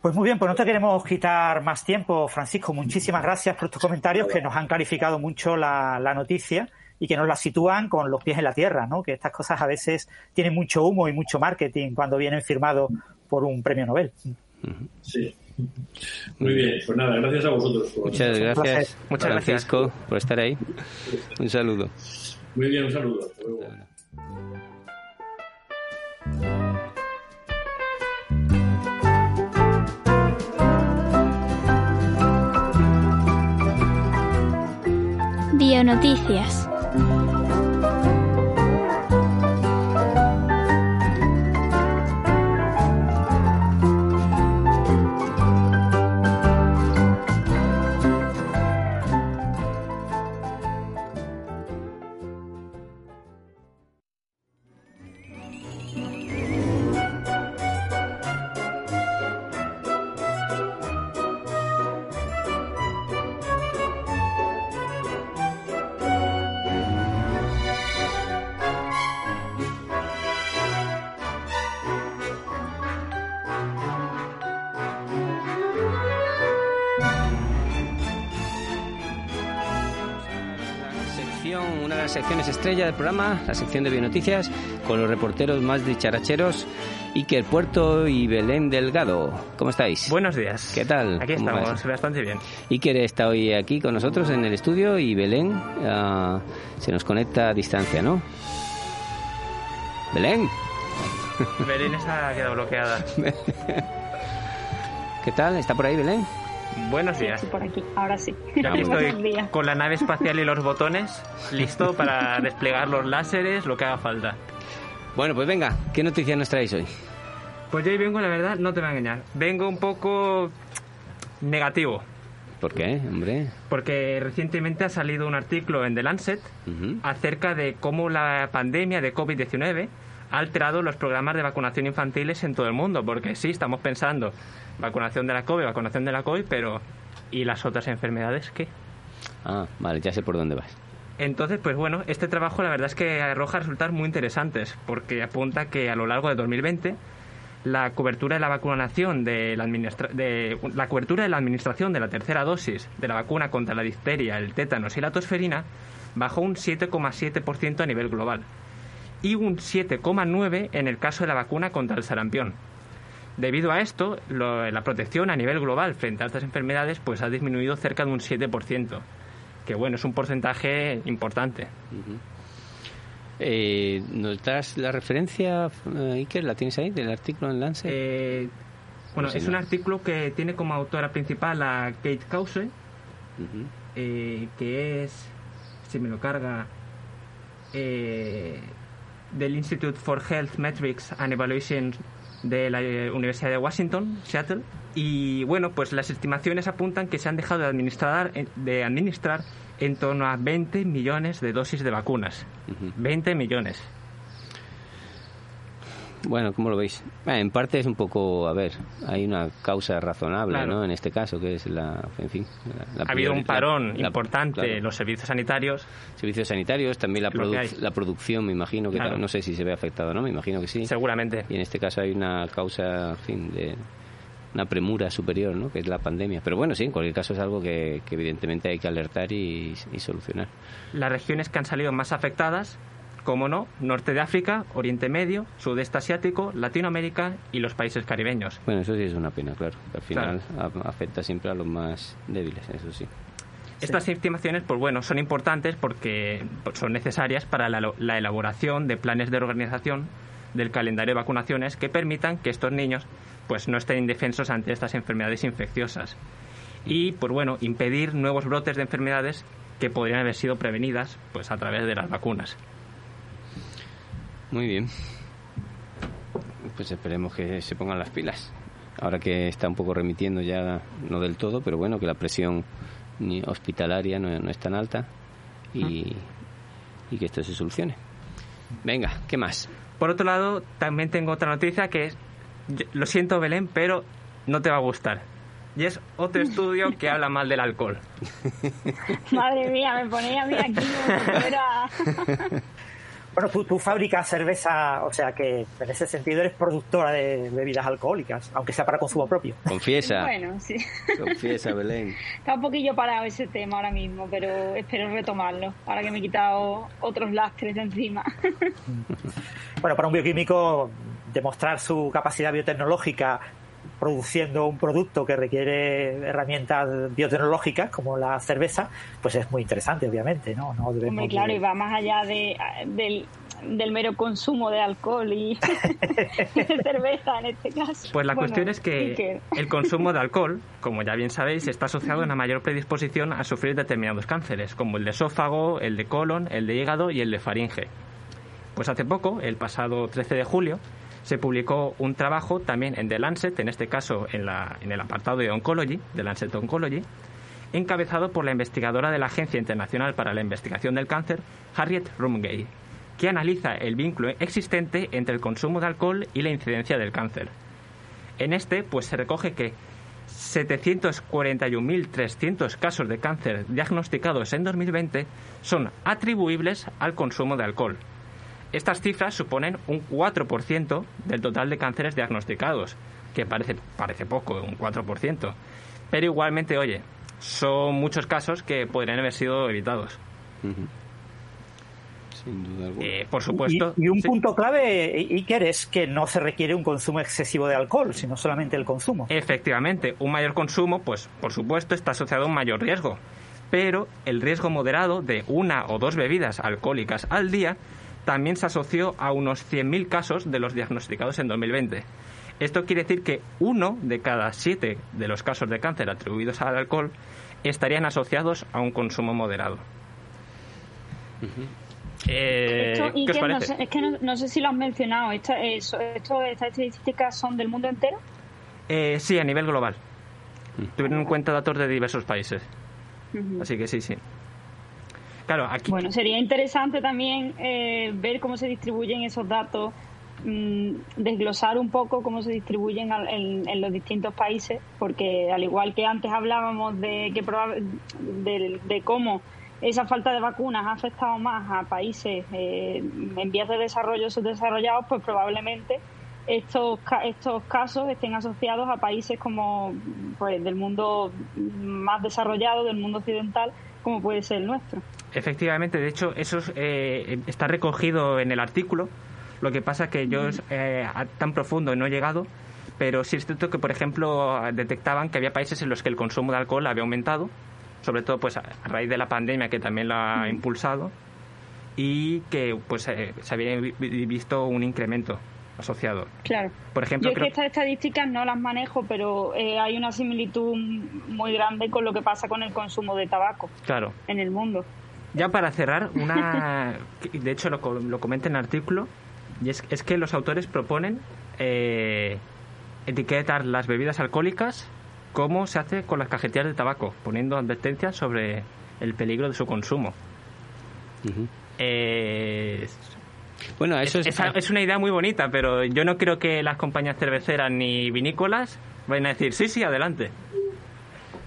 [SPEAKER 5] Pues muy bien, pues no te queremos quitar más tiempo, Francisco. Muchísimas gracias por tus comentarios que nos han clarificado mucho la, la noticia y que nos la sitúan con los pies en la tierra, ¿no? Que estas cosas a veces tienen mucho humo y mucho marketing cuando vienen firmados por un premio Nobel.
[SPEAKER 7] sí. Muy bien, pues nada, gracias a vosotros. por-
[SPEAKER 2] Muchas gracias,
[SPEAKER 5] placer. Muchas gracias.
[SPEAKER 2] Francisco, por estar ahí. Un saludo.
[SPEAKER 7] Muy bien, un saludo.
[SPEAKER 8] Bionoticias.
[SPEAKER 2] Las secciones estrella del programa, la sección de Bionoticias, con los reporteros más dicharacheros, Iker Puerto y Belén Delgado. ¿Cómo estáis?
[SPEAKER 6] Buenos días.
[SPEAKER 2] ¿Qué tal?
[SPEAKER 6] Aquí
[SPEAKER 2] ¿Cómo
[SPEAKER 6] estamos,
[SPEAKER 2] vas?
[SPEAKER 6] bastante bien.
[SPEAKER 2] Iker está hoy aquí con nosotros en el estudio y Belén ah, se nos conecta a distancia, ¿no? Belén,
[SPEAKER 6] Belén está quedado bloqueada.
[SPEAKER 2] ¿qué tal? ¿Está por ahí Belén?
[SPEAKER 6] Buenos días.
[SPEAKER 1] Por aquí. Ahora sí. Buenos
[SPEAKER 6] estoy con la nave espacial y los botones, listo para desplegar los láseres, lo que haga falta.
[SPEAKER 2] Bueno, pues venga, ¿qué noticias nos traéis hoy?
[SPEAKER 6] Pues yo hoy vengo, la verdad, no te voy a engañar. Vengo un poco negativo,
[SPEAKER 2] ¿Por qué, hombre?
[SPEAKER 6] porque recientemente ha salido un artículo en The Lancet acerca de cómo la pandemia de COVID-19 ha alterado los programas de vacunación infantiles en todo el mundo. Porque sí, estamos pensando vacunación de la COVID, vacunación de la COVID, pero ¿y las otras enfermedades qué?
[SPEAKER 2] Ah, vale, ya sé por dónde vas.
[SPEAKER 6] Entonces, pues bueno, este trabajo la verdad es que arroja resultados muy interesantes, porque apunta que a lo largo de 2020 la cobertura de la vacunación de la, de la cobertura de la administración de la tercera dosis de la vacuna contra la difteria, el tétanos y la tosferina bajó un 7,7% a nivel global y un 7,9% en el caso de la vacuna contra el sarampión. Debido a esto, lo- la protección a nivel global frente a estas enfermedades pues ha disminuido cerca de un 7%, que bueno, es un porcentaje importante.
[SPEAKER 2] Eh, ¿Nos das la referencia, eh, Iker? ¿La tienes ahí del artículo en Lance?
[SPEAKER 6] Eh, bueno, es un artículo que tiene como autora principal a Kate Cause, eh, que es, si me lo carga, eh, del Institute for Health Metrics and Evaluation de la eh, Universidad de Washington, Seattle. Y bueno, pues las estimaciones apuntan que se han dejado de administrar, de administrar en torno a 20 millones de dosis de vacunas.
[SPEAKER 2] Ujú.
[SPEAKER 6] 20 millones.
[SPEAKER 2] Bueno, ¿cómo lo veis? Eh, en parte es un poco, a ver, hay una causa razonable,
[SPEAKER 6] Claro.
[SPEAKER 2] ¿no? En este caso, que es la, en fin, la, la
[SPEAKER 6] ha habido un parón
[SPEAKER 2] la-
[SPEAKER 6] importante
[SPEAKER 2] claro.
[SPEAKER 6] en los servicios sanitarios.
[SPEAKER 2] servicios sanitarios, también la, produ- la producción, me imagino que
[SPEAKER 6] Claro.
[SPEAKER 2] no sé si se ve afectado, ¿no? Me imagino que sí.
[SPEAKER 6] Seguramente.
[SPEAKER 2] Y en este caso hay una causa, en fin, de una premura superior, ¿no? Que es la pandemia. Pero bueno, sí, en cualquier caso es algo que, que evidentemente hay que alertar y, y solucionar.
[SPEAKER 6] Las regiones que han salido más afectadas, como no, Norte de África, Oriente Medio, Sudeste Asiático, Latinoamérica y los países caribeños.
[SPEAKER 2] Bueno, eso sí es una pena, claro. que al final a- afecta siempre a los más débiles, eso sí.
[SPEAKER 6] Estas estimaciones, pues bueno, son importantes porque son necesarias para la, la elaboración de planes de organización del calendario de vacunaciones que permitan que estos niños pues no estén indefensos ante estas enfermedades infecciosas y pues bueno impedir nuevos brotes de enfermedades que podrían haber sido prevenidas pues a través de las vacunas.
[SPEAKER 2] Muy bien. Pues esperemos que se pongan las pilas. Ahora que está un poco remitiendo ya, no del todo, pero bueno, que la presión ni hospitalaria no, no es tan alta y, y que esto se solucione. Venga, ¿qué más?
[SPEAKER 6] Por otro lado, también tengo otra noticia que es, lo siento Belén, pero no te va a gustar. Y es otro estudio que habla mal del alcohol.
[SPEAKER 1] Madre mía, me ponía a mí aquí como si fuera-
[SPEAKER 5] Bueno, tú, tú fabricas cerveza, o sea que en ese sentido eres productora de bebidas alcohólicas, aunque sea para consumo propio.
[SPEAKER 2] Confiesa,
[SPEAKER 1] Bueno, sí.
[SPEAKER 2] confiesa, Belén.
[SPEAKER 1] Está un poquillo parado ese tema ahora mismo, pero espero retomarlo, ahora que me he quitado otros lastres de encima.
[SPEAKER 5] Bueno, para un bioquímico, demostrar su capacidad biotecnológica produciendo un producto que requiere herramientas biotecnológicas como la cerveza, pues es muy interesante, obviamente, ¿no? No debemos
[SPEAKER 1] Hombre, claro,
[SPEAKER 5] de-
[SPEAKER 1] y va más allá de, del, del mero consumo de alcohol y de cerveza en este caso.
[SPEAKER 6] Pues la
[SPEAKER 1] Bueno,
[SPEAKER 6] cuestión es que el consumo de alcohol, como ya bien sabéis, está asociado a una mayor predisposición a sufrir determinados cánceres, como el de esófago, el de colon, el de hígado y el de faringe. Pues hace poco, el pasado 13 de julio, se publicó un trabajo también en The Lancet, en este caso en, la- en el apartado de Oncology, The Lancet Oncology, encabezado por la investigadora de la Agencia Internacional para la Investigación del Cáncer, Harriet Rumgay, que analiza el vínculo existente entre el consumo de alcohol y la incidencia del cáncer. En este, pues se recoge que 741.300 casos de cáncer diagnosticados en 2020 son atribuibles al consumo de alcohol. Estas cifras suponen un 4% del total de cánceres diagnosticados, que parece, parece poco, un 4%. Pero igualmente, oye, son muchos casos que podrían haber sido evitados.
[SPEAKER 2] Sin duda alguna.
[SPEAKER 6] Eh, por supuesto.
[SPEAKER 5] Y, y un
[SPEAKER 6] sí.
[SPEAKER 5] punto clave, Iker, es que no se requiere un consumo excesivo de alcohol, sino solamente el consumo.
[SPEAKER 6] Efectivamente, un mayor consumo, pues por supuesto, está asociado a un mayor riesgo. Pero el riesgo moderado de una o dos bebidas alcohólicas al día también se asoció a unos 100.000 casos de los diagnosticados en 2020. Esto quiere decir que uno de cada siete de los casos de cáncer atribuidos al alcohol estarían asociados a un consumo moderado. Eh,
[SPEAKER 1] Esto,
[SPEAKER 6] ¿Qué os
[SPEAKER 1] Iker, no
[SPEAKER 6] parece?
[SPEAKER 1] sé, es que no, no sé si lo has mencionado. Esta, eso- esto, estas estadísticas son del mundo entero.
[SPEAKER 6] Eh, sí, a nivel global. Tuvieron en cuenta datos de diversos países. Así que sí, sí. Claro, aquí.
[SPEAKER 1] Bueno, sería interesante también eh, ver cómo se distribuyen esos datos, mm, desglosar un poco cómo se distribuyen al- en, en los distintos países, porque al igual que antes hablábamos de que de, de cómo esa falta de vacunas ha afectado más a países eh, en vías de desarrollo subdesarrollados, pues probablemente estos estos casos estén asociados a países como pues del mundo más desarrollado, del mundo occidental, como puede ser el nuestro.
[SPEAKER 6] Efectivamente, de hecho, eso es, eh, está recogido en el artículo. Lo que pasa que yo eh, tan profundo no he llegado, pero sí es cierto que, por ejemplo, detectaban que había países en los que el consumo de alcohol había aumentado, sobre todo pues a raíz de la pandemia que también lo ha impulsado, y que pues eh, se había vi- vi- visto un incremento asociado.
[SPEAKER 1] Claro.
[SPEAKER 6] Por ejemplo,
[SPEAKER 1] Yo es que estas estadísticas no las manejo, pero eh, hay una similitud muy grande con lo que pasa con el consumo de tabaco
[SPEAKER 6] Claro.
[SPEAKER 1] en el mundo.
[SPEAKER 6] Ya para cerrar, una de hecho lo, co- lo comenta en el artículo, y es, es que los autores proponen eh, etiquetar las bebidas alcohólicas como se hace con las cajetillas de tabaco, poniendo advertencias sobre el peligro de su consumo. Eh,
[SPEAKER 2] Bueno, eso
[SPEAKER 6] es,
[SPEAKER 2] es,
[SPEAKER 6] una idea muy bonita, pero yo no creo que las compañías cerveceras ni vinícolas vayan a decir, sí, sí, adelante.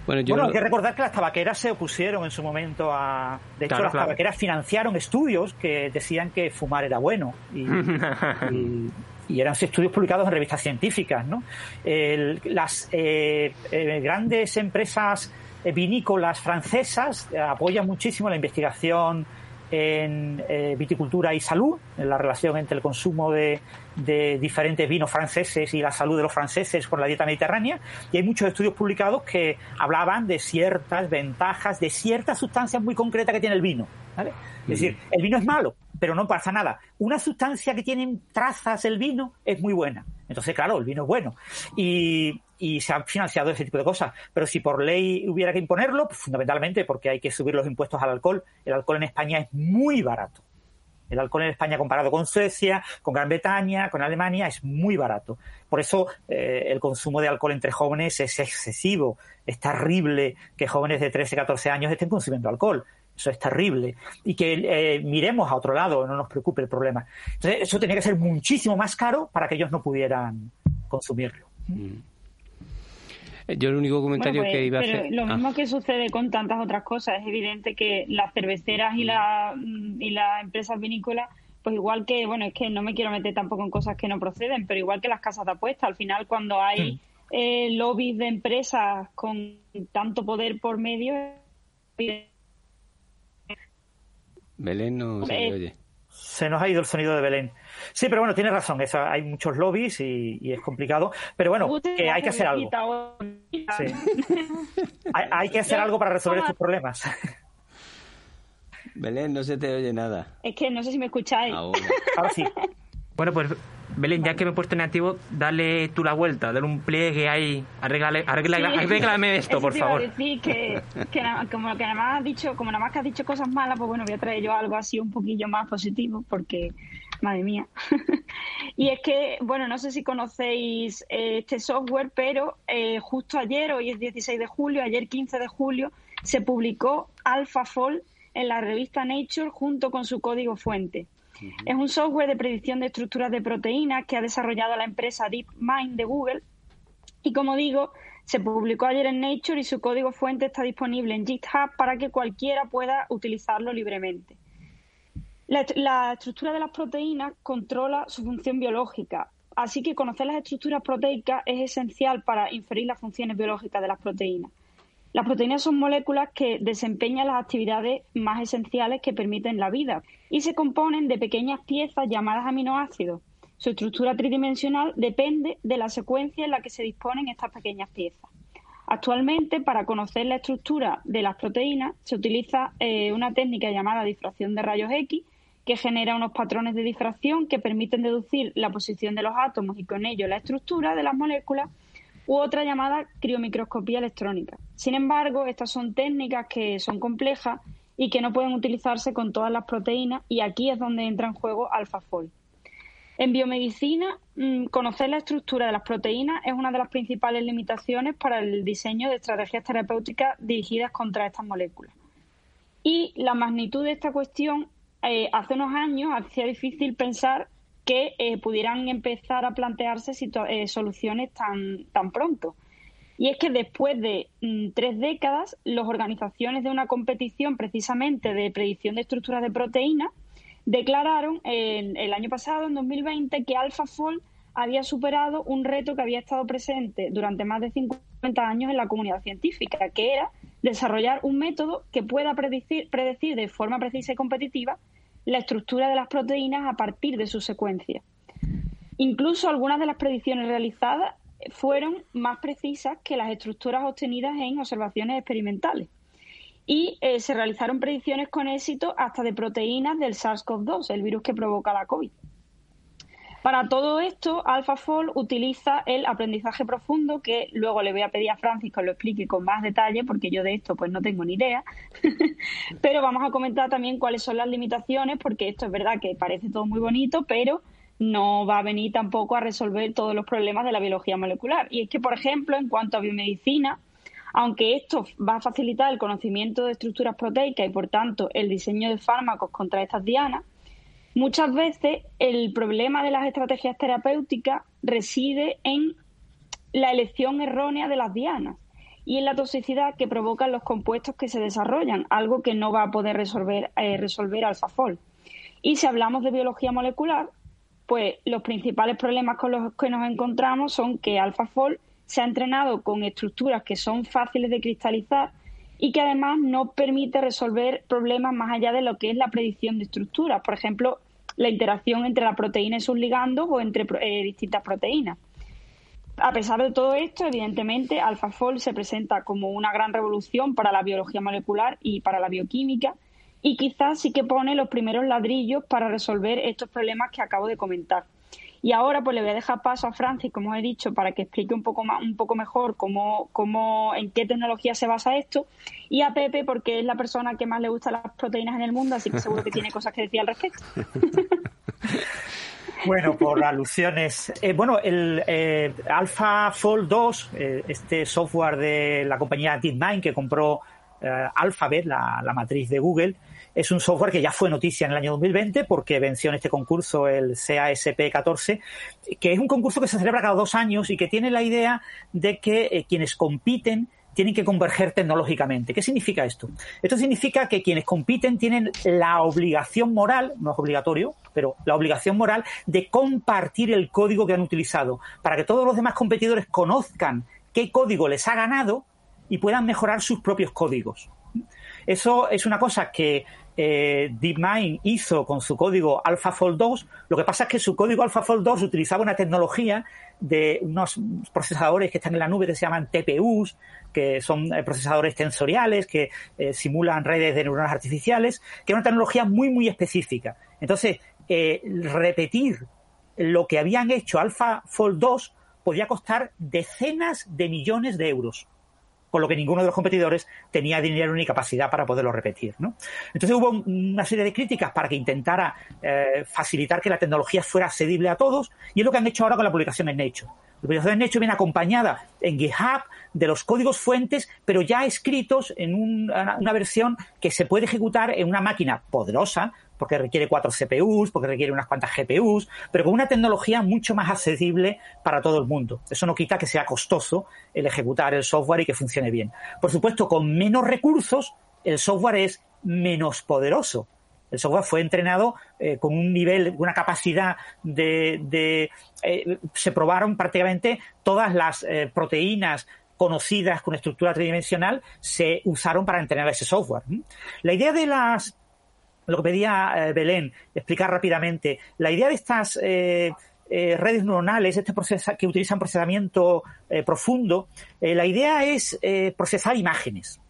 [SPEAKER 2] bueno, yo
[SPEAKER 5] bueno,
[SPEAKER 2] lo-
[SPEAKER 5] hay que recordar que las tabaqueras se opusieron en su momento a... De hecho,
[SPEAKER 6] Claro,
[SPEAKER 5] las
[SPEAKER 6] claro.
[SPEAKER 5] tabaqueras financiaron estudios que decían que fumar era bueno. Y, y- y eran estudios publicados en revistas científicas, ¿no? El- las eh, eh, grandes empresas vinícolas francesas apoyan muchísimo la investigación en eh, viticultura y salud, en la relación entre el consumo de, de diferentes vinos franceses y la salud de los franceses por la dieta mediterránea. Y hay muchos estudios publicados que hablaban de ciertas ventajas, de ciertas sustancias muy concretas que tiene el vino. ¿vale? Es decir, el vino es malo, pero no pasa nada. Una sustancia que tiene trazas el vino es muy buena. Entonces, claro, el vino es bueno. Y, y se han financiado ese tipo de cosas. Pero si por ley hubiera que imponerlo, pues, fundamentalmente porque hay que subir los impuestos al alcohol. El alcohol en España es muy barato. El alcohol en España comparado con Suecia, con Gran Bretaña, con Alemania es muy barato. Por eso eh, el consumo de alcohol entre jóvenes es excesivo. Es terrible que jóvenes de 13, 14 años estén consumiendo alcohol. Eso es terrible. Y que eh, miremos a otro lado, no nos preocupe el problema. Entonces, eso tenía que ser muchísimo más caro para que ellos no pudieran consumirlo.
[SPEAKER 2] Yo el único comentario
[SPEAKER 1] Bueno, pues,
[SPEAKER 2] que iba a
[SPEAKER 1] pero
[SPEAKER 2] hacer...
[SPEAKER 1] lo
[SPEAKER 2] Ah.
[SPEAKER 1] mismo que sucede con tantas otras cosas. Es evidente que las cerveceras y, la, y las empresas vinícolas, pues igual que, bueno, es que no me quiero meter tampoco en cosas que no proceden, pero igual que las casas de apuestas, al final cuando hay eh, lobbies de empresas con tanto poder por medio,
[SPEAKER 2] Belén no se
[SPEAKER 1] Eh,
[SPEAKER 2] oye.
[SPEAKER 5] Se nos ha ido el sonido de Belén. Sí, pero bueno, tiene razón. Eso, hay muchos lobbies y, y es complicado. Pero bueno, que hay que hacer algo. Sí. Hay, hay que hacer algo para resolver estos problemas.
[SPEAKER 2] Belén, no se te oye nada.
[SPEAKER 1] Es que no sé si me escucháis.
[SPEAKER 2] Ahora.
[SPEAKER 5] Ahora sí.
[SPEAKER 6] Bueno, pues Belén, ya que me he puesto en activo, dale tú la vuelta, dale un pliegue ahí, arréglale, arréglale-
[SPEAKER 1] Sí.
[SPEAKER 6] arréglame esto, por favor.
[SPEAKER 1] decir que, que nada- como que nada más has dicho, como nada más que has dicho cosas malas, pues bueno, voy a traer yo algo así un poquillo más positivo, porque madre mía. y es que, bueno, no sé si conocéis eh, este software, pero eh, justo ayer, hoy es 16 de julio, ayer 15 de julio, se publicó AlphaFold en la revista Nature junto con su código fuente. Es un software de predicción de estructuras de proteínas que ha desarrollado la empresa DeepMind de Google y como digo, se publicó ayer en Nature y su código fuente está disponible en GitHub para que cualquiera pueda utilizarlo libremente. La, estructura de las proteínas controla su función biológica, así que conocer las estructuras proteicas es esencial para inferir las funciones biológicas de las proteínas. Las proteínas son moléculas que desempeñan las actividades más esenciales que permiten la vida y se componen de pequeñas piezas llamadas aminoácidos. Su estructura tridimensional depende de la secuencia en la que se disponen estas pequeñas piezas. Actualmente, para conocer la estructura de las proteínas, se utiliza eh, una técnica llamada difracción de rayos X, que genera unos patrones de difracción que permiten deducir la posición de los átomos y con ello la estructura de las moléculas, u otra llamada criomicroscopía electrónica. Sin embargo, estas son técnicas que son complejas y que no pueden utilizarse con todas las proteínas, y aquí es donde entra en juego AlphaFold. En biomedicina, mm, conocer la estructura de las proteínas es una de las principales limitaciones para el diseño de estrategias terapéuticas dirigidas contra estas moléculas. Y la magnitud de esta cuestión eh, hace unos años hacía difícil pensar que eh, pudieran empezar a plantearse eh, soluciones tan, tan pronto. Y es que después de mm, tres décadas, las organizaciones de una competición precisamente de predicción de estructuras de proteínas declararon en, el año pasado, en 2020, que AlphaFold había superado un reto que había estado presente durante más de 50 años en la comunidad científica, que era desarrollar un método que pueda predecir, predecir de forma precisa y competitiva la estructura de las proteínas a partir de su secuencia. Incluso algunas de las predicciones realizadas fueron más precisas que las estructuras obtenidas en observaciones experimentales y eh, se realizaron predicciones con éxito hasta de proteínas del SARS-CoV-2, el virus que provoca la COVID. Para todo esto, AlphaFold utiliza el aprendizaje profundo, que luego le voy a pedir a Francis que lo explique con más detalle, porque yo de esto pues no tengo ni idea. pero vamos a comentar también cuáles son las limitaciones, porque esto es verdad que parece todo muy bonito, pero no va a venir tampoco a resolver todos los problemas de la biología molecular. Y es que, por ejemplo, en cuanto a biomedicina, aunque esto va a facilitar el conocimiento de estructuras proteicas y, por tanto, el diseño de fármacos contra estas dianas, muchas veces el problema de las estrategias terapéuticas reside en la elección errónea de las dianas y en la toxicidad que provocan los compuestos que se desarrollan, algo que no va a poder resolver, eh, AlphaFold. Y si hablamos de biología molecular, pues los principales problemas con los que nos encontramos son que AlphaFold se ha entrenado con estructuras que son fáciles de cristalizar y que además no permite resolver problemas más allá de lo que es la predicción de estructuras, por ejemplo, la interacción entre la proteína y sus ligandos o entre eh, distintas proteínas. A pesar de todo esto, evidentemente, AlphaFold se presenta como una gran revolución para la biología molecular y para la bioquímica, y quizás sí que pone los primeros ladrillos para resolver estos problemas que acabo de comentar. Y ahora pues le voy a dejar paso a Francis, como he dicho, para que explique un poco más, un poco mejor cómo, cómo, en qué tecnología se basa esto, y a Pepe porque es la persona que más le gusta las proteínas en el mundo, así que seguro que tiene cosas que decir al respecto.
[SPEAKER 5] Bueno, por alusiones. Eh, bueno, el eh, AlphaFold 2, eh, este software de la compañía DeepMind que compró Alphabet, la, la, matriz de Google, es un software que ya fue noticia en el año 2020 porque venció en este concurso el CASP 14, que es un concurso que se celebra cada dos años y que tiene la idea de que eh, quienes compiten tienen que converger tecnológicamente. ¿Qué significa esto? Esto significa que quienes compiten tienen la obligación moral, no es obligatorio, pero la obligación moral de compartir el código que han utilizado para que todos los demás competidores conozcan qué código les ha ganado y puedan mejorar sus propios códigos. Eso es una cosa que eh, DeepMind hizo con su código AlphaFold 2. Lo que pasa es que su código AlphaFold 2 utilizaba una tecnología de unos procesadores que están en la nube que se llaman TPUs, que son eh, procesadores tensoriales que eh, simulan redes de neuronas artificiales, que es una tecnología muy, muy específica. Entonces, repetir lo que habían hecho AlphaFold 2 podía costar decenas de millones de euros con lo que ninguno de los competidores tenía dinero ni capacidad para poderlo repetir. ¿no? Entonces hubo una serie de críticas para que intentara eh, facilitar que la tecnología fuera accedible a todos y es lo que han hecho ahora con la publicación en Nature. La publicación en Nature viene acompañada en GitHub de los códigos fuentes, pero ya escritos en una versión que se puede ejecutar en una máquina poderosa, porque requiere cuatro CPUs, porque requiere unas cuantas GPUs, pero con una tecnología mucho más accesible para todo el mundo. Eso no quita que sea costoso el ejecutar el software y que funcione bien. Por supuesto, con menos recursos, el software es menos poderoso. El software fue entrenado eh, con un nivel, una capacidad de... Eh, se probaron prácticamente todas las eh, proteínas conocidas con estructura tridimensional se usaron para entrenar ese software. La idea de las lo que pedía eh, Belén, explicar rápidamente, la idea de estas eh, eh, redes neuronales, este proceso, que utilizan procesamiento profundo, la idea es procesar imágenes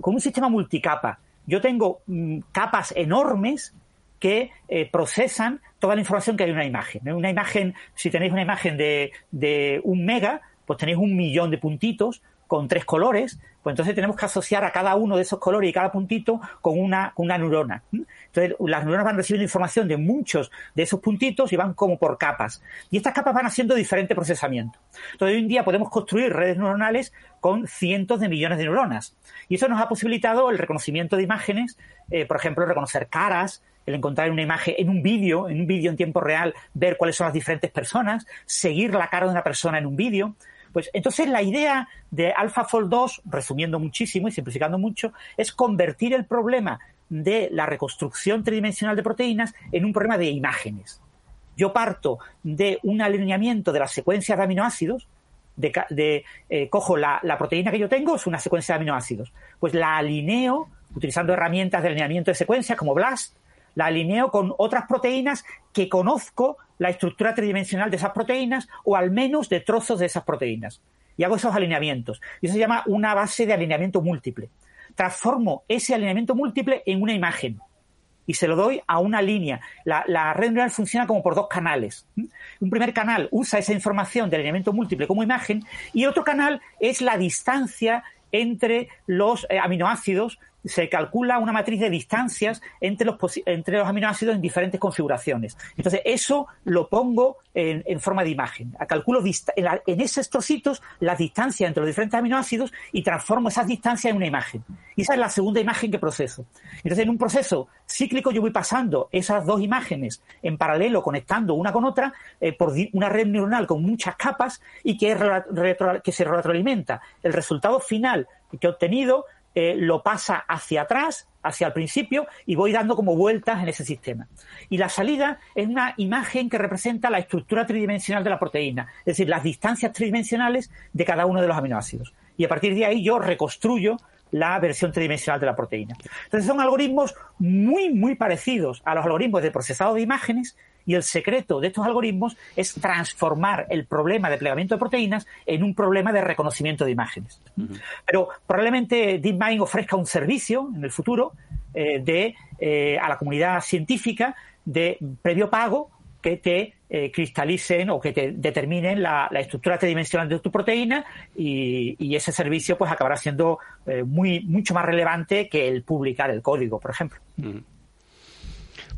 [SPEAKER 5] con un sistema multicapa. Yo tengo mm, capas enormes que procesan toda la información que hay en una imagen. Una imagen, si tenéis una imagen de, de un mega, pues tenéis un millón de puntitos con tres colores, pues entonces tenemos que asociar a cada uno de esos colores y cada puntito con una, una neurona. Entonces las neuronas van recibiendo información de muchos de esos puntitos y van como por capas. Y estas capas van haciendo diferente procesamiento. Entonces hoy en día podemos construir redes neuronales con cientos de millones de neuronas. Y eso nos ha posibilitado el reconocimiento de imágenes, eh, por ejemplo, reconocer caras, el encontrar una imagen en un vídeo, en un vídeo en tiempo real, ver cuáles son las diferentes personas, seguir la cara de una persona en un vídeo. Pues entonces la idea de AlphaFold 2, resumiendo muchísimo y simplificando mucho, es convertir el problema de la reconstrucción tridimensional de proteínas en un problema de imágenes. Yo parto de un alineamiento de las secuencias de aminoácidos, de, eh, cojo la, la, proteína que yo tengo, es una secuencia de aminoácidos, pues la alineo utilizando herramientas de alineamiento de secuencias como BLAST, la alineo con otras proteínas que conozco la estructura tridimensional de esas proteínas o al menos de trozos de esas proteínas. Y hago esos alineamientos. Y eso se llama una base de alineamiento múltiple. Transformo ese alineamiento múltiple en una imagen y se lo doy a una línea. La, red neuronal funciona como por dos canales. Un primer canal usa esa información de alineamiento múltiple como imagen y otro canal es la distancia entre los eh, aminoácidos se calcula una matriz de distancias entre los, entre los aminoácidos en diferentes configuraciones. Entonces, eso lo pongo en, forma de imagen. Calculo en, en, esos trocitos las distancias entre los diferentes aminoácidos y transformo esas distancias en una imagen. Y esa es la segunda imagen que proceso. Entonces, en un proceso cíclico yo voy pasando esas dos imágenes en paralelo, conectando una con otra, eh, por una red neuronal con muchas capas y que, que se retroalimenta. El resultado final que he obtenido eh, lo pasa hacia atrás, hacia el principio, y voy dando como vueltas en ese sistema. Y la salida es una imagen que representa la estructura tridimensional de la proteína, es decir, las distancias tridimensionales de cada uno de los aminoácidos. Y a partir de ahí yo reconstruyo la versión tridimensional de la proteína. Entonces son algoritmos muy, muy parecidos a los algoritmos de procesado de imágenes, y el secreto de estos algoritmos es transformar el problema de plegamiento de proteínas en un problema de reconocimiento de imágenes. Pero probablemente DeepMind ofrezca un servicio en el futuro eh, de, eh, a la comunidad científica de previo pago que te eh, cristalicen o que te determinen la, estructura tridimensional de tu proteína y, ese servicio pues acabará siendo muy mucho más relevante que el publicar el código, por ejemplo.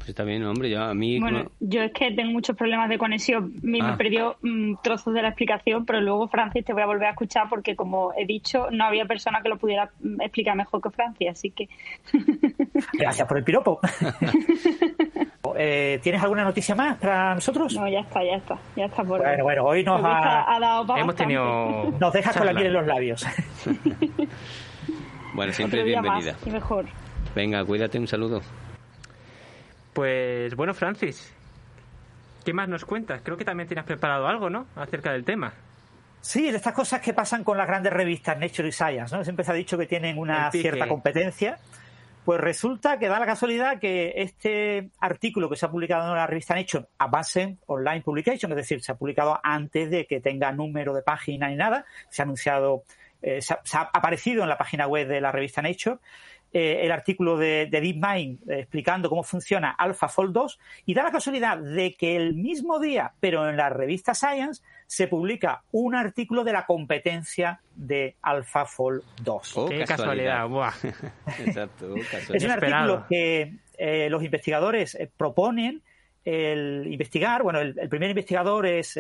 [SPEAKER 2] Está bien, hombre, yo a mí...
[SPEAKER 1] Bueno, yo es que tengo muchos problemas de conexión. Me, ah. perdió mm, trozos de la explicación, pero luego, Francis, te voy a volver a escuchar porque, como he dicho, no había persona que lo pudiera mm, explicar mejor que Francis, así que...
[SPEAKER 5] Gracias por el piropo. Eh, ¿Tienes alguna noticia más para nosotros?
[SPEAKER 1] No, ya está, ya está. Ya está por
[SPEAKER 5] bueno, bueno, hoy nos ha...
[SPEAKER 6] dado Hemos tenido...
[SPEAKER 5] Nos dejas con la piel en los labios.
[SPEAKER 2] bueno, siempre bienvenida.
[SPEAKER 1] y mejor.
[SPEAKER 2] Venga, cuídate, un saludo.
[SPEAKER 6] Pues bueno, Francis, ¿qué más nos cuentas? Creo que también tienes preparado algo, ¿no? Acerca del tema.
[SPEAKER 5] Sí, de estas cosas que pasan con las grandes revistas Nature y Science, ¿no? Siempre se ha dicho que tienen una cierta competencia. Pues resulta que da la casualidad que este artículo que se ha publicado en la revista Nature, Advanced Online Publication, es decir, se ha publicado antes de que tenga número de página ni nada, se ha anunciado, eh, se ha aparecido en la página web de la revista Nature, eh, el artículo de, DeepMind eh, explicando cómo funciona AlphaFold 2 y da la casualidad de que el mismo día, pero en la revista Science, se publica un artículo de la competencia de AlphaFold 2.
[SPEAKER 6] Qué casualidad,
[SPEAKER 5] Exacto, Es un artículo que eh, los investigadores proponen el investigar. Bueno, el, primer investigador es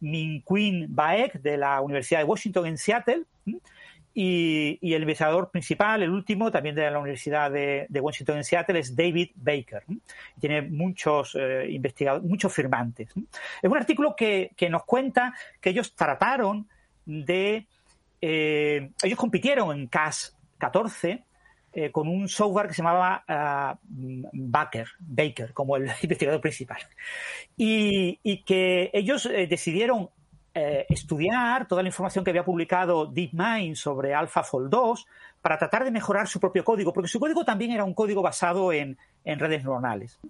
[SPEAKER 5] Min Quinn Baek de la Universidad de Washington en Seattle. Y, el investigador principal, el último, también de la Universidad de, Washington en Seattle, es David Baker. Tiene muchos eh, muchos firmantes. Es un artículo que, nos cuenta que ellos trataron de. Eh, ellos compitieron en CAS 14 eh, con un software que se llamaba ah, Baker, Baker, como el investigador principal. Y, y que ellos decidieron eh, estudiar toda la información que había publicado DeepMind sobre AlphaFold 2 para tratar de mejorar su propio código, porque su código también era un código basado en, en redes neuronales.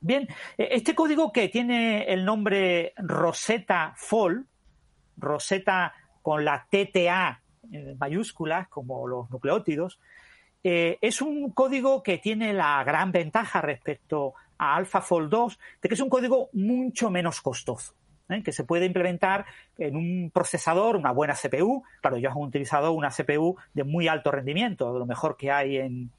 [SPEAKER 5] Bien, eh, este código que tiene el nombre Rosetta Fold, Rosetta con la TTA en mayúsculas, como los nucleótidos, eh, es un código que tiene la gran ventaja respecto a AlphaFold 2 de que es un código mucho menos costoso. ¿Eh? que se puede implementar en un procesador, una buena CPU. Claro, ellos han utilizado una CPU de muy alto rendimiento, de lo mejor que hay en,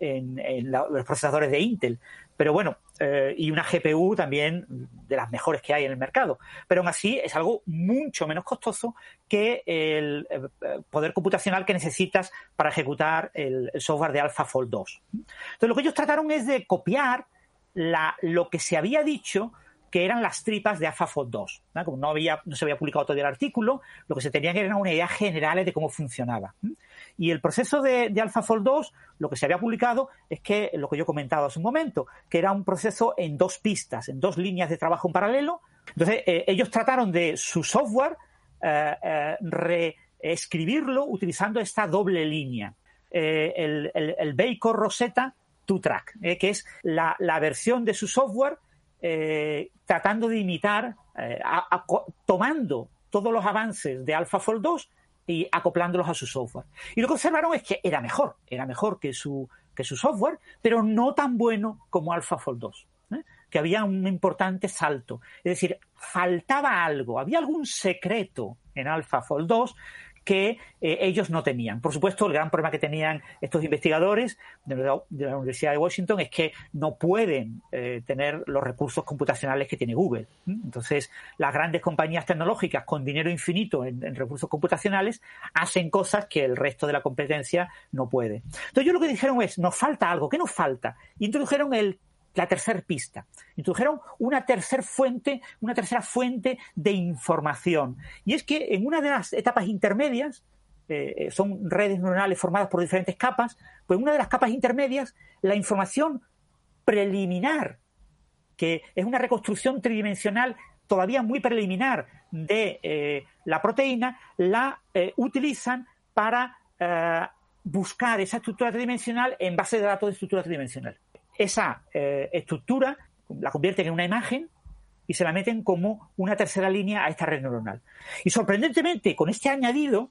[SPEAKER 5] los procesadores de Intel. Pero bueno, eh, y una GPU también de las mejores que hay en el mercado. Pero aún así es algo mucho menos costoso que el eh, poder computacional que necesitas para ejecutar el, software de AlphaFold 2. Entonces lo que ellos trataron es de copiar lo que se había dicho que eran las tripas de AlphaFold 2. Como no, había, no se había publicado todavía el artículo, lo que se tenía que era una idea general de cómo funcionaba. Y el proceso de, de AlphaFold 2, lo que se había publicado es que, lo que yo he comentado hace un momento, que era un proceso en dos pistas, en dos líneas de trabajo en paralelo. Entonces, eh, ellos trataron de su software eh, eh, reescribirlo utilizando esta doble línea. el, el, Baker Rosetta 2-Track, que es la versión de su software eh, tratando de imitar, eh, tomando todos los avances de AlphaFold 2 y acoplándolos a su software. Y lo que observaron es que era mejor, era mejor que su, que su software, pero no tan bueno como AlphaFold 2. ¿eh? Que había un importante salto. Es decir, faltaba algo, había algún secreto en AlphaFold 2 que eh, ellos no tenían. Por supuesto, el gran problema que tenían estos investigadores de la, Universidad de Washington es que no pueden eh, tener los recursos computacionales que tiene Google. Entonces, las grandes compañías tecnológicas con dinero infinito en, recursos computacionales hacen cosas que el resto de la competencia no puede. Entonces, ellos lo que dijeron es, nos falta algo, ¿qué nos falta? Introdujeron el la tercera pista. Introdujeron una tercera fuente, una tercera fuente de información. Y es que en una de las etapas intermedias, eh, son redes neuronales formadas por diferentes capas, pues en una de las capas intermedias, la información preliminar, que es una reconstrucción tridimensional todavía muy preliminar de eh, la proteína, la eh, utilizan para buscar esa estructura tridimensional en base de datos de estructura tridimensional esa eh, estructura la convierten en una imagen y se la meten como una tercera línea a esta red neuronal. Y sorprendentemente, con este añadido,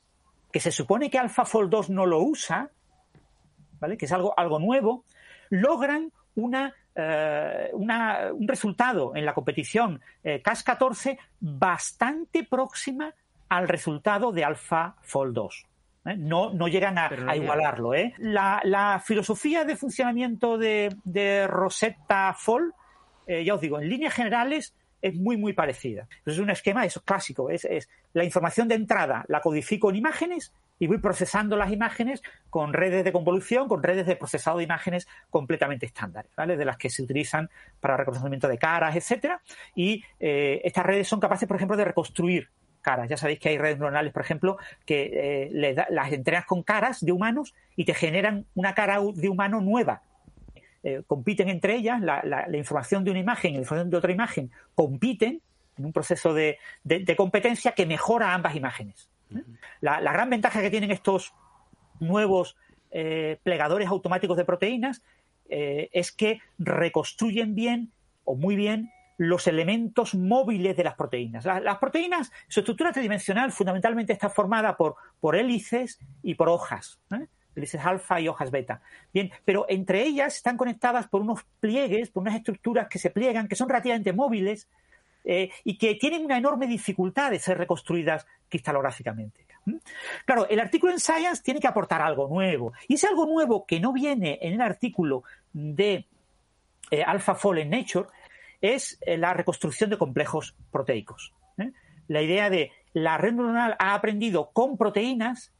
[SPEAKER 5] que se supone que AlphaFold 2 no lo usa, ¿vale? que es algo, algo nuevo, logran una, eh, un resultado en la competición eh, CAS-14 bastante próxima al resultado de AlphaFold 2. ¿Eh? No, no llegan a, igualarlo. ¿eh? La, filosofía de funcionamiento de, Rosetta Fall, eh, ya os digo, en líneas generales es muy, muy parecida. Es un esquema, eso es clásico, es, la información de entrada la codifico en imágenes y voy procesando las imágenes con redes de convolución, con redes de procesado de imágenes completamente estándares, ¿vale? De las que se utilizan para reconocimiento de caras, etcétera. Y estas redes son capaces, por ejemplo, de reconstruir caras. Ya sabéis que hay redes neuronales, por ejemplo, que eh, las entrenas con caras de humanos y te generan una cara de humano nueva. Eh, compiten entre ellas, la, información de una imagen y la información de otra imagen compiten en un proceso de, competencia que mejora ambas imágenes. ¿eh? La, gran ventaja que tienen estos nuevos plegadores automáticos de proteínas es que reconstruyen bien o muy bien los elementos móviles de las proteínas. Las, proteínas, su estructura tridimensional fundamentalmente está formada por, por hélices y por hojas. ¿eh? hélices alfa y hojas beta. Bien, pero entre ellas están conectadas por unos pliegues, por unas estructuras que se pliegan, que son relativamente móviles eh, y que tienen una enorme dificultad de ser reconstruidas cristalográficamente. Claro, el artículo en Science tiene que aportar algo nuevo. Y ese algo nuevo que no viene en el artículo de eh, Alpha Fall en Nature es eh, la reconstrucción de complejos proteicos. ¿eh? La idea de la red neuronal ha aprendido con proteínas,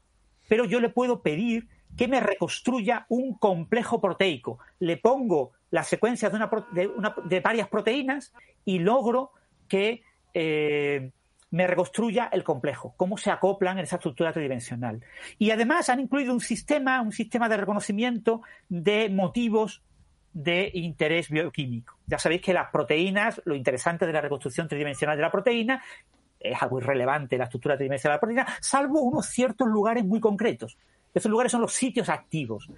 [SPEAKER 5] pero yo le puedo pedir que me reconstruya un complejo proteico. Le pongo las secuencias de, varias proteínas y logro que eh, me reconstruya el complejo, cómo se acoplan en esa estructura tridimensional. Y además han incluido un sistema, un sistema de reconocimiento de motivos de interés bioquímico. Ya sabéis que las proteínas, lo interesante de la reconstrucción tridimensional de la proteína, es algo irrelevante la estructura tridimensional de la proteína, salvo unos ciertos lugares muy concretos. Esos lugares son los sitios activos.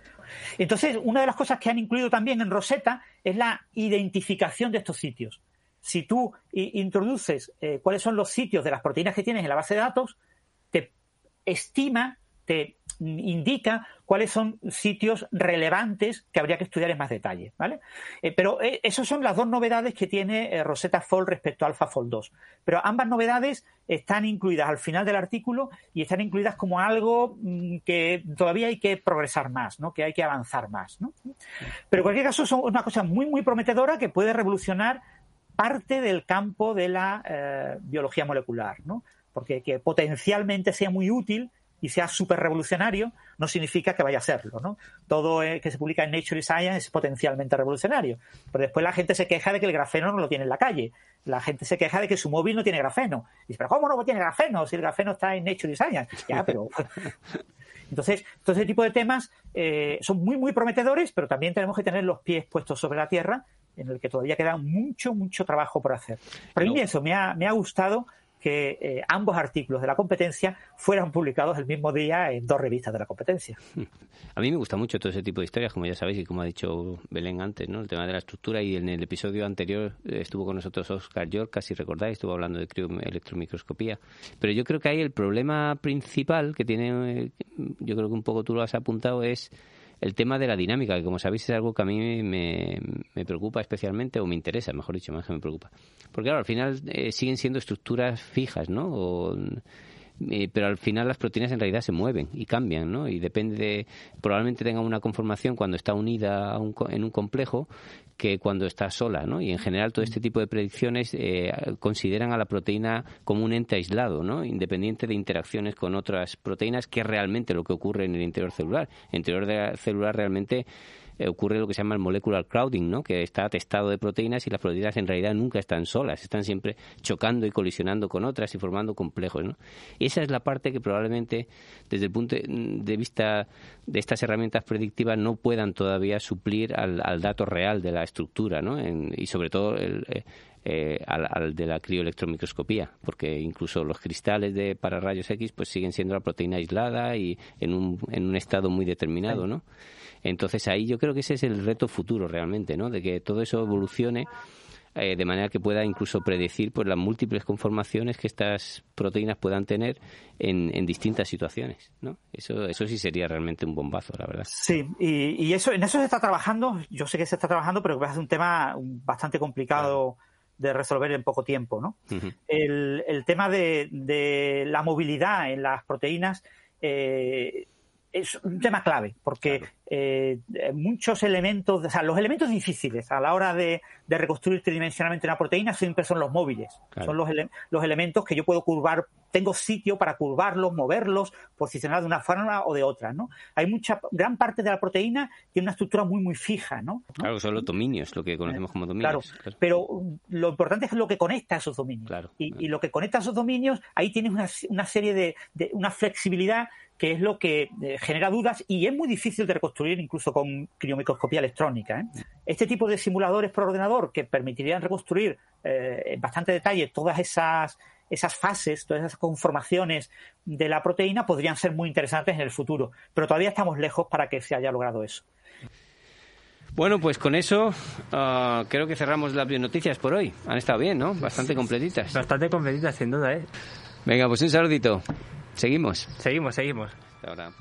[SPEAKER 5] Entonces, una de las cosas que han incluido también en Rosetta es la identificación de estos sitios. Si tú introduces eh, cuáles son los sitios de las proteínas que tienes en la base de datos, te estima te indica cuáles son sitios relevantes que habría que estudiar en más detalle, ¿vale? Eh, pero eh, esas son las dos novedades que tiene eh, Rosetta Fold respecto a AlphaFold 2. Pero ambas novedades están incluidas al final del artículo y están incluidas como algo mm, que todavía hay que progresar más, ¿no? Que hay que avanzar más, ¿no? Pero en cualquier caso son una cosa muy, muy prometedora que puede revolucionar parte del campo de la biología molecular, ¿no? Porque que potencialmente sea muy útil y sea súper revolucionario, no significa que vaya a serlo, ¿no? Todo que se publica en Nature Science es potencialmente revolucionario. Pero después la gente se queja de que el grafeno no lo tiene en la calle. La gente se queja de que su móvil no tiene grafeno. dice, pero ¿cómo no tiene grafeno si el grafeno está en Nature Science? Ya, pero... Entonces, todo ese tipo de temas eh, son muy, muy prometedores, pero también tenemos que tener los pies puestos sobre la tierra, en el que todavía queda mucho, mucho trabajo por hacer. Pero a mí eso me ha, me ha gustado que eh, ambos artículos de la competencia fueran publicados el mismo día en dos revistas de la competencia.
[SPEAKER 2] A mí me gusta mucho todo ese tipo de historias, como ya sabéis y como ha dicho Belén antes, ¿no? El tema de la estructura y en el episodio anterior eh, estuvo con nosotros Oscar York, casi recordáis, estuvo hablando de electromicroscopía. Pero yo creo que ahí el problema principal que tiene, eh, yo creo que un poco tú lo has apuntado, es el tema de la dinámica, que como sabéis es algo que a mí me, preocupa especialmente, o me interesa, mejor dicho, más que me preocupa. Porque claro, al final eh, siguen siendo estructuras fijas, ¿no? Eh, pero al final las proteínas en realidad se mueven y cambian, ¿no? Y depende de, probablemente tenga una conformación cuando está unida en un complejo que cuando está sola, ¿no? Y en general todo este tipo de predicciones eh, consideran a la proteína como un ente aislado, ¿no? Independiente de interacciones con otras proteínas, que es realmente lo que ocurre en el interior celular. El interior celular realmente eh, ocurre lo que se llama el molecular crowding, ¿no? que está atestado de proteínas y las proteínas en realidad nunca están solas, están siempre chocando y colisionando con otras y formando complejos. ¿no? esa es la parte que probablemente desde el punto de vista de estas herramientas predictivas no puedan todavía suplir al, dato real de la estructura ¿no? y sobre todo el, eh, eh, al, de la crioelectromicroscopía, porque incluso los cristales de para rayos X pues siguen siendo la proteína aislada y en un, en un estado muy determinado, ¿no? Entonces ahí yo creo que ese es el reto futuro realmente, ¿no? De que todo eso evolucione eh, de manera que pueda incluso predecir pues las múltiples conformaciones que estas proteínas puedan tener en, en distintas situaciones, ¿no? Eso, eso sí sería realmente un bombazo, la verdad.
[SPEAKER 5] Sí, y, y eso, en eso se está trabajando, yo sé que se está trabajando, pero que es un tema bastante complicado de resolver en poco tiempo, ¿no? el, el, tema de, de, la movilidad en las proteínas eh, es un tema clave, porque eh, muchos elementos, o sea, los elementos difíciles a la hora de, reconstruir tridimensionalmente una proteína siempre son los móviles, son los, los elementos que yo puedo curvar, tengo sitio para curvarlos, moverlos, posicionar de una forma o de otra, ¿no? Hay mucha, gran parte de la proteína tiene una estructura muy, muy fija, ¿no?
[SPEAKER 2] Claro, son los dominios, lo que conocemos como dominios.
[SPEAKER 5] Claro, pero lo importante es lo que conecta esos dominios. Y, lo que conecta esos dominios, ahí tienes una, una serie de, de, una flexibilidad que es lo que eh, genera dudas y es muy difícil de reconstruir incluso con criomicroscopía electrónica. ¿eh? Este tipo de simuladores por ordenador que permitirían reconstruir eh, en bastante detalle todas esas, esas fases, todas esas conformaciones de la proteína podrían ser muy interesantes en el futuro, pero todavía estamos lejos para que se haya logrado eso.
[SPEAKER 2] Bueno, pues con eso ah, creo que cerramos las noticias por hoy. Han estado bien, ¿no? Bastante completitas.
[SPEAKER 6] Bastante completitas, sin duda, ¿eh?
[SPEAKER 2] Venga, pues un saludito. Seguimos.
[SPEAKER 6] Seguimos, seguimos.
[SPEAKER 2] ahora.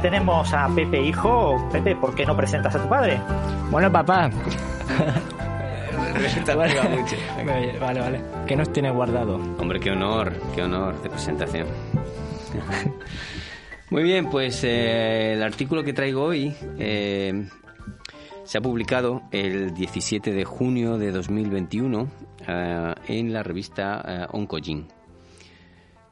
[SPEAKER 5] Que tenemos a Pepe hijo, Pepe, ¿por qué no presentas a tu padre?
[SPEAKER 8] Bueno, papá. vale, vale. ¿Qué nos tiene guardado?
[SPEAKER 2] Hombre, qué honor, qué honor de presentación. Muy bien, pues eh, el artículo que traigo hoy eh, se ha publicado el 17 de junio de 2021 eh, en la revista eh, Oncogene.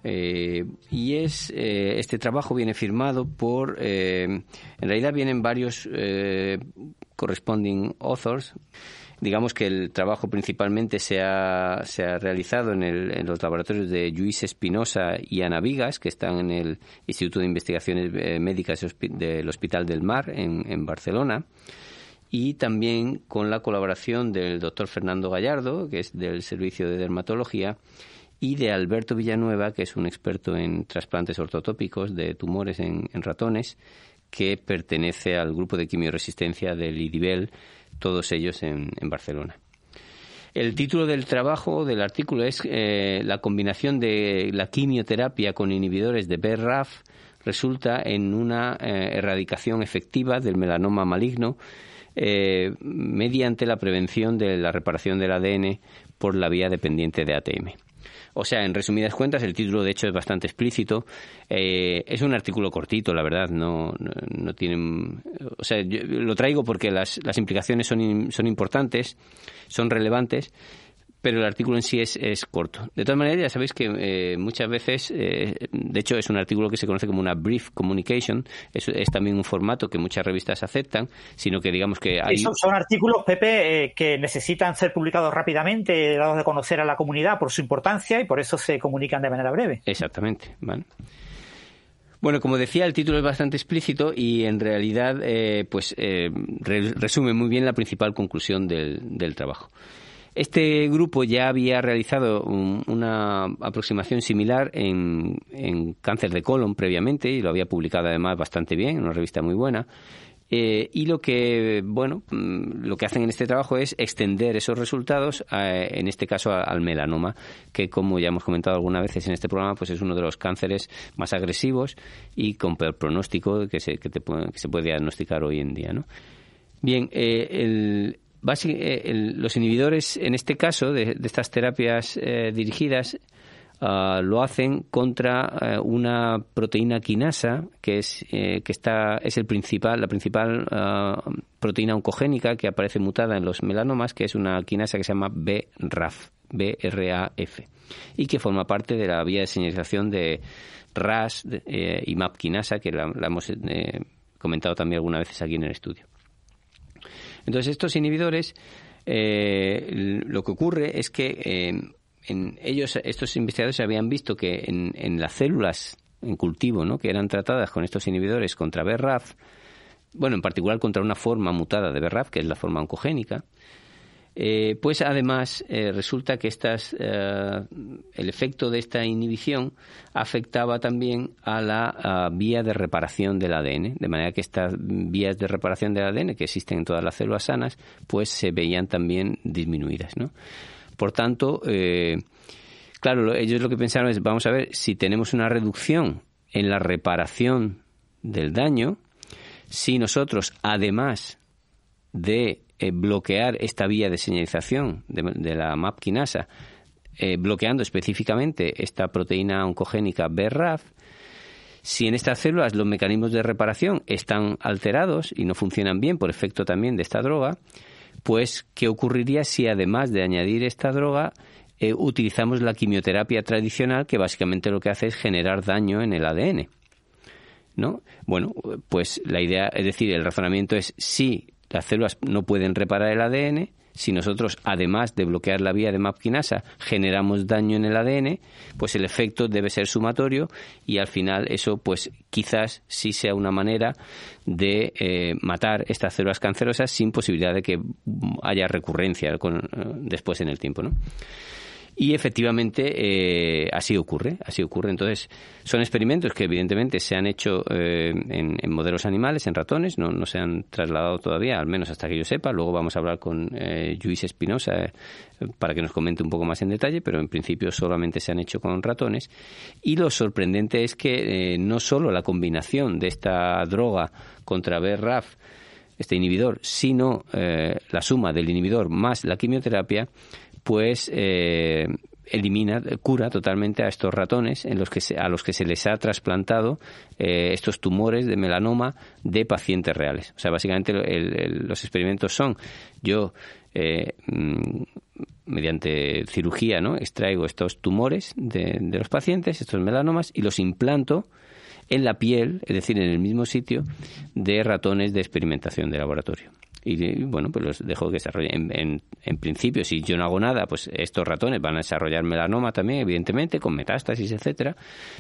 [SPEAKER 2] Eh, y es eh, este trabajo viene firmado por eh, en realidad vienen varios eh, corresponding authors. Digamos que el trabajo principalmente se ha, se ha realizado en, el, en los laboratorios de Luis Espinosa y Ana Vigas que están en el Instituto de Investigaciones Médicas del Hospital del Mar en, en Barcelona. Y también con la colaboración del doctor Fernando Gallardo, que es del Servicio de Dermatología, y de Alberto Villanueva, que es un experto en trasplantes ortotópicos de tumores en, ratones, que pertenece al grupo de quimioresistencia del IDIBEL, todos ellos en, en Barcelona. El título del trabajo, del artículo, es eh, La combinación de la quimioterapia con inhibidores de BRAF resulta en una eh, erradicación efectiva del melanoma maligno eh, mediante la prevención de la reparación del ADN por la vía dependiente de ATM. O sea, en resumidas cuentas, el título de hecho es bastante explícito. Eh, es un artículo cortito, la verdad. No, no, tienen. O sea, yo lo traigo porque las, las implicaciones son, son importantes, son relevantes pero el artículo en sí es, es, corto. De todas maneras, ya sabéis que eh, muchas veces, eh, de hecho, es un artículo que se conoce como una brief communication, es, es, también un formato que muchas revistas aceptan, sino que digamos que hay...
[SPEAKER 5] Son, son artículos, Pepe, eh, que necesitan ser publicados rápidamente, dados de conocer a la comunidad por su importancia y por eso se comunican de manera breve.
[SPEAKER 2] Exactamente, ¿vale? Bueno, como decía, el título es bastante explícito y en realidad eh, pues eh, re resume muy bien la principal conclusión del, del trabajo. Este grupo ya había realizado un, una aproximación similar en, en, cáncer de colon previamente y lo había publicado además bastante bien, en una revista muy buena. Eh, y lo que, bueno, mm, lo que hacen en este trabajo es extender esos resultados, a, en este caso al melanoma, que como ya hemos comentado algunas veces en este programa, pues es uno de los cánceres más agresivos y con peor pronóstico que se, que se puede diagnosticar hoy en día, ¿no? Bien, eh, el, los inhibidores, en este caso, de, estas terapias eh, dirigidas, uh, lo hacen contra uh, una proteína quinasa que es eh, que está es el principal la principal uh, proteína oncogénica que aparece mutada en los melanomas, que es una quinasa que se llama BRAF, BRAF, y que forma parte de la vía de señalización de RAS eh, y MAP quinasa, que la, la hemos eh, comentado también algunas veces aquí en el estudio. Entonces, estos inhibidores, eh, lo que ocurre es que eh, en ellos, estos investigadores habían visto que en, las células en cultivo, ¿no? que eran tratadas con estos inhibidores contra BRAF, bueno, en particular contra una forma mutada de BRAF, que es la forma oncogénica, eh, pues además eh, resulta que estas, eh, el efecto de esta inhibición afectaba también a la vía de reparación del ADN, de manera que estas vías de reparación del ADN que existen en todas las células sanas, pues se veían también disminuidas, ¿no? Por tanto, claro, ellos lo que pensaron es, vamos a ver, si tenemos una reducción en la reparación del daño, si nosotros, además de eh, bloquear esta vía de señalización de, la MAP quinasa, eh, bloqueando específicamente esta proteína oncogénica BRAF, si en estas células los mecanismos de reparación están alterados y no funcionan bien por efecto también de esta droga, pues ¿qué ocurriría si además de añadir esta droga eh, utilizamos la quimioterapia tradicional que básicamente lo que hace es generar daño en el ADN? ¿No? Bueno, pues la idea, es decir, el razonamiento es si las células no pueden reparar el ADN. Si nosotros, además de bloquear la vía de MAP quinasa, generamos daño en el ADN, pues el efecto debe ser sumatorio y al final eso, pues quizás sí sea una manera de eh, matar estas células cancerosas sin posibilidad de que haya recurrencia con, después en el tiempo, ¿no? Y efectivamente eh, así ocurre, así ocurre. Entonces, son experimentos que evidentemente se han hecho eh, en, modelos animales, en ratones, no, no, se han trasladado todavía, al menos hasta que yo sepa. Luego vamos a hablar con eh, Luis Espinosa eh, para que nos comente un poco más en detalle, pero en principio solamente se han hecho con ratones. Y lo sorprendente es que eh, no solo la combinación de esta droga contra BRAF, este inhibidor, sino la suma del inhibidor más la quimioterapia, pues eh, elimina, cura totalmente a estos ratones en los que a los que se les ha trasplantado eh, estos tumores de melanoma de pacientes reales. O sea, básicamente los experimentos son yo eh, mm, mediante cirugía, ¿no? Extraigo estos tumores de, de los pacientes, estos melanomas, y los implanto en la piel, es decir, en el mismo sitio, de ratones de experimentación de laboratorio y bueno, pues los dejo que desarrollen. En, principio, si yo no hago nada, pues estos ratones van a desarrollar melanoma también, evidentemente, con metástasis, etcétera.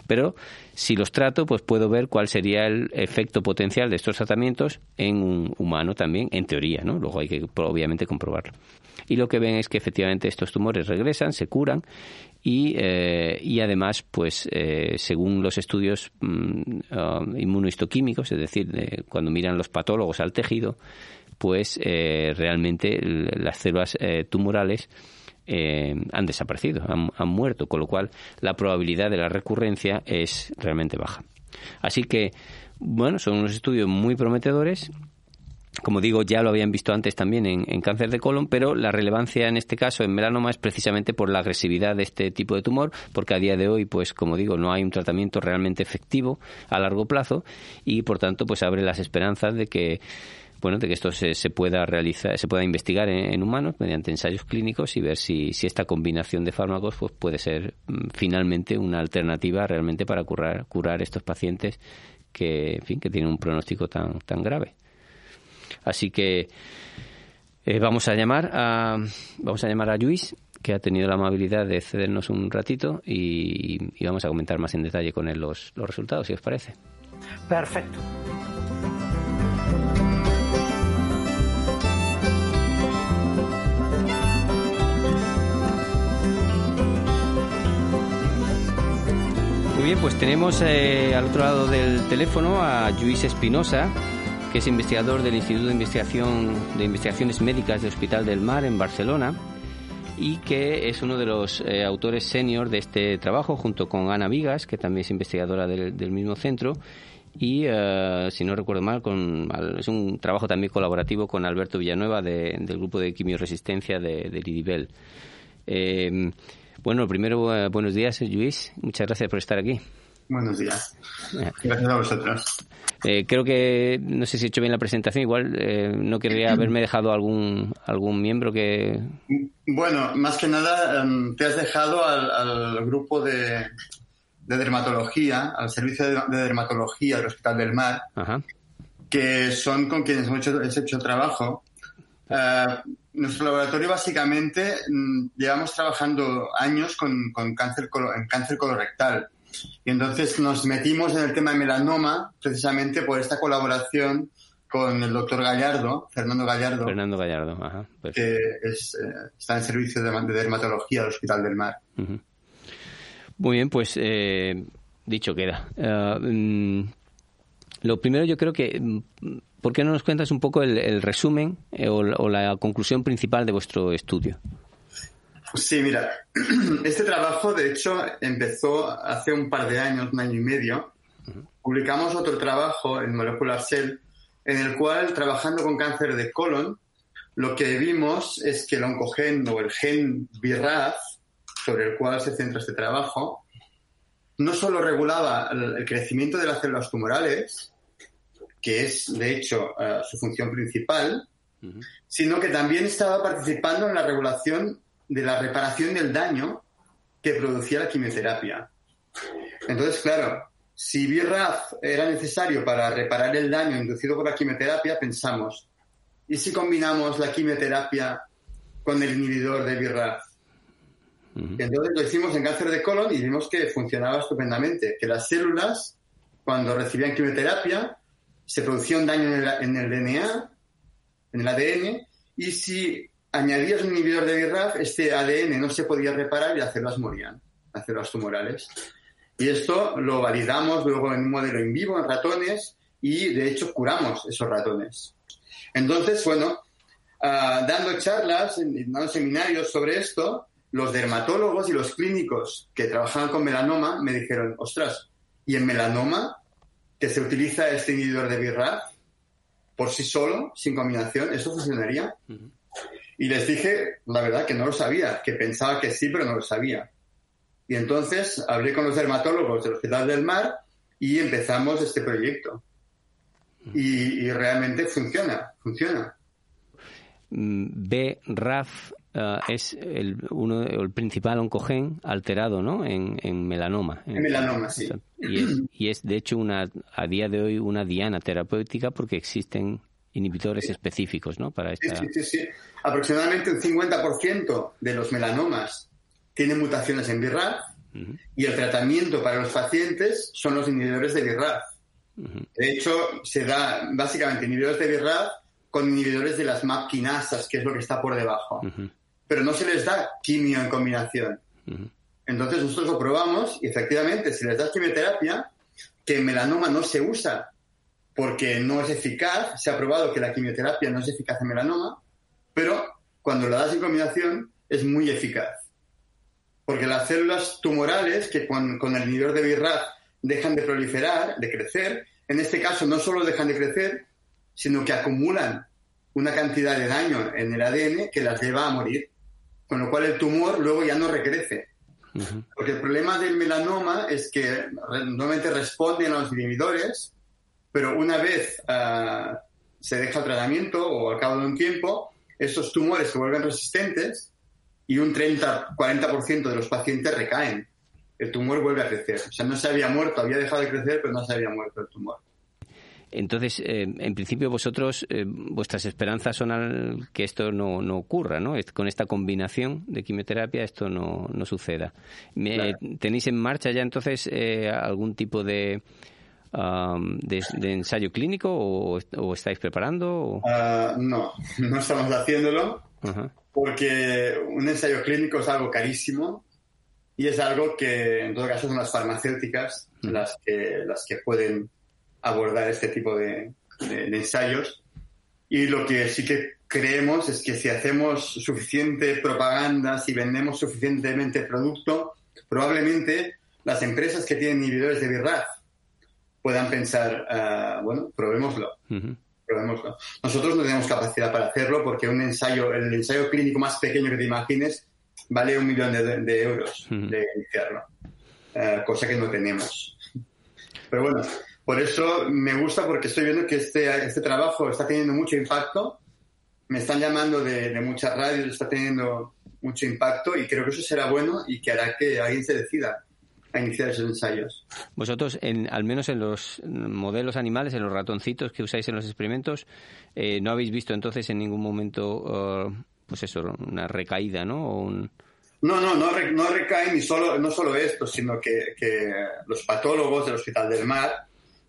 [SPEAKER 2] Pero si los trato, pues puedo ver cuál sería el efecto potencial de estos tratamientos en un humano también, en teoría, ¿no? Luego hay que obviamente comprobarlo. Y lo que ven es que efectivamente estos tumores regresan, se curan y, eh, y además, pues eh, según los estudios ah, inmunohistoquímicos, es decir, cuando miran los patólogos al tejido, pues eh, realmente las células eh, tumorales eh, han desaparecido, han, muerto, con lo cual la probabilidad de la recurrencia es realmente baja. Así que, bueno, son unos estudios muy prometedores. Como digo, ya lo habían visto antes también en, en, cáncer de colon, pero la relevancia en este caso en melanoma es precisamente por la agresividad de este tipo de tumor, porque a día de hoy, pues como digo, no hay un tratamiento realmente efectivo a largo plazo y por tanto, pues abre las esperanzas de que bueno, de que esto se, se pueda realizar, se pueda investigar en, humanos mediante ensayos clínicos y ver si, si esta combinación de fármacos pues, puede ser mm, finalmente una alternativa realmente para curar, curar estos pacientes que, en fin, que tienen un pronóstico tan, tan grave. Así que eh, vamos a llamar a vamos a llamar a Luis que ha tenido la amabilidad de cedernos un ratito y, y vamos a comentar más en detalle con él los, los resultados, si os parece.
[SPEAKER 5] Perfecto.
[SPEAKER 2] Bien, pues tenemos eh, al otro lado del teléfono a Luis Espinosa, que es investigador del Instituto de Investigación de Investigaciones Médicas del Hospital del Mar en Barcelona y que es uno de los eh, autores senior de este trabajo, junto con Ana Vigas, que también es investigadora del, mismo centro. Y, eh, si no recuerdo mal, con, es un trabajo también colaborativo con Alberto Villanueva del grupo de quimioresistencia de, de Lidibel. Bueno, primero, eh, buenos días, Luis. Muchas gracias por estar aquí.
[SPEAKER 9] Buenos días. Gracias a vosotros.
[SPEAKER 2] Eh, creo que, no sé si he hecho bien la presentación, igual eh, no querría haberme dejado algún, algún miembro que...
[SPEAKER 9] Bueno, más que nada em, te has dejado al, grupo de, de, dermatología, al servicio de, dermatología del Hospital del Mar, que son con quienes hemos hecho, hecho trabajo nuestro laboratorio básicamente mm, llevamos trabajando años con, cáncer, en cáncer colorectal. Y entonces nos metimos en el tema de melanoma precisamente por esta colaboración con el doctor Gallardo, Fernando Gallardo.
[SPEAKER 2] Fernando Gallardo, ajá.
[SPEAKER 9] Que eh, está en servicio de, dermatología del Hospital del Mar.
[SPEAKER 2] Muy bien, pues eh, dicho queda. Eh, mm, lo primero yo creo que mm, ¿Por qué no nos cuentas un poco el, resumen eh, o, la conclusión principal de vuestro estudio?
[SPEAKER 9] Sí, mira, este trabajo de hecho empezó hace un par de años, un año y medio. Publicamos otro trabajo en Molecular Cell en el cual, trabajando con cáncer de colon, lo que vimos es que el oncogen o el gen BRAF, sobre el cual se centra este trabajo, no solo regulaba el crecimiento de las células tumorales, que es de hecho eh, su función principal, sino que también estaba participando en la regulación de la reparación del daño que producía la quimioterapia. Entonces, claro, si BRAF era necesario para reparar el daño inducido por la quimioterapia, pensamos, ¿y si combinamos la quimioterapia con el inhibidor de BRAF? Entonces lo hicimos en cáncer de colon y vimos que funcionaba estupendamente, que las células, cuando recibían quimioterapia, se producía un daño en el, DNA, en el ADN, y si añadías un inhibidor de BRAF, este ADN no se podía reparar y las células morían, las células tumorales. Y esto lo validamos luego en un modelo en vivo, en ratones, y de hecho curamos esos ratones. Entonces, bueno, ah, dando charlas, dando seminarios sobre esto, los dermatólogos y los clínicos que trabajaban con melanoma me dijeron, ostras, ¿y en melanoma que se utiliza este inhibidor de BRAF por sí solo, sin combinación, ¿eso funcionaría? Y les dije, la verdad, que no lo sabía, que pensaba que sí, pero no lo sabía. Y entonces hablé con los dermatólogos del Hospital del Mar y empezamos este proyecto. Y, y realmente funciona, funciona.
[SPEAKER 2] Mm, BRAF uh, es el, uno, el principal oncogen alterado ¿no? en, en melanoma.
[SPEAKER 9] En melanoma, sí.
[SPEAKER 2] Y es, y es, de hecho, una, a día de hoy una diana terapéutica porque existen inhibidores específicos ¿no? para esta...
[SPEAKER 9] Sí, sí. Aproximadamente un 50% de los melanomas tienen mutaciones en BRAF y el tratamiento para los pacientes son los inhibidores de BRAF. De hecho, se da básicamente inhibidores de BRAF con inhibidores de las MAP quinasas, que es lo que está por debajo. Pero no se les da quimio en combinación. Entonces nosotros lo probamos y efectivamente si les das quimioterapia, que en melanoma no se usa porque no es eficaz, se ha probado que la quimioterapia no es eficaz en melanoma, pero cuando la das en combinación es muy eficaz. Porque las células tumorales que con, con el inhibidor de BRAF dejan de proliferar, de crecer, en este caso no solo dejan de crecer, sino que acumulan una cantidad de daño en el ADN que las lleva a morir. Con lo cual el tumor luego ya no recrece. Porque el problema del melanoma es que normalmente responden a los inhibidores, pero una vez ah, se deja el tratamiento o al cabo de un tiempo, estos tumores se vuelven resistentes y un 30-40% de los pacientes recaen. El tumor vuelve a crecer. O sea, no se había muerto, había dejado de crecer, pero no se había muerto el tumor.
[SPEAKER 2] Entonces, eh, en principio vosotros, eh, vuestras esperanzas son al que esto no, no ocurra, ¿no? Con esta combinación de quimioterapia esto no, no suceda.
[SPEAKER 9] Claro.
[SPEAKER 2] ¿Tenéis en marcha ya entonces eh, algún tipo de, de, de ensayo clínico o, o estáis preparando? o-
[SPEAKER 9] Ah, no, no estamos haciéndolo. Porque un ensayo clínico es algo carísimo y es algo que en todo caso son las farmacéuticas las que las que pueden abordar este tipo de, de- de ensayos y lo que sí que creemos es que si hacemos suficiente propaganda si vendemos suficientemente producto probablemente las empresas que tienen inhibidores de BRAF puedan pensar ah, bueno probémoslo probémoslo. Nosotros no tenemos capacidad para hacerlo porque un ensayo, el ensayo clínico más pequeño que te imagines vale un millón de, de euros de iniciarlo, Eh, cosa que no tenemos. Pero bueno, por eso me gusta porque estoy viendo que este, este trabajo está teniendo mucho impacto. Me están llamando de, de muchas radios, está teniendo mucho impacto y creo que eso será bueno y que hará que alguien se decida a iniciar esos ensayos.
[SPEAKER 2] Vosotros, en, al menos en los modelos animales, en los ratoncitos que usáis en los experimentos, eh, no habéis visto entonces en ningún momento, eh, pues eso, una recaída, ¿no? O un...
[SPEAKER 9] No, no, no, no recae ni solo, no solo esto, sino que, que los patólogos del Hospital del Mar,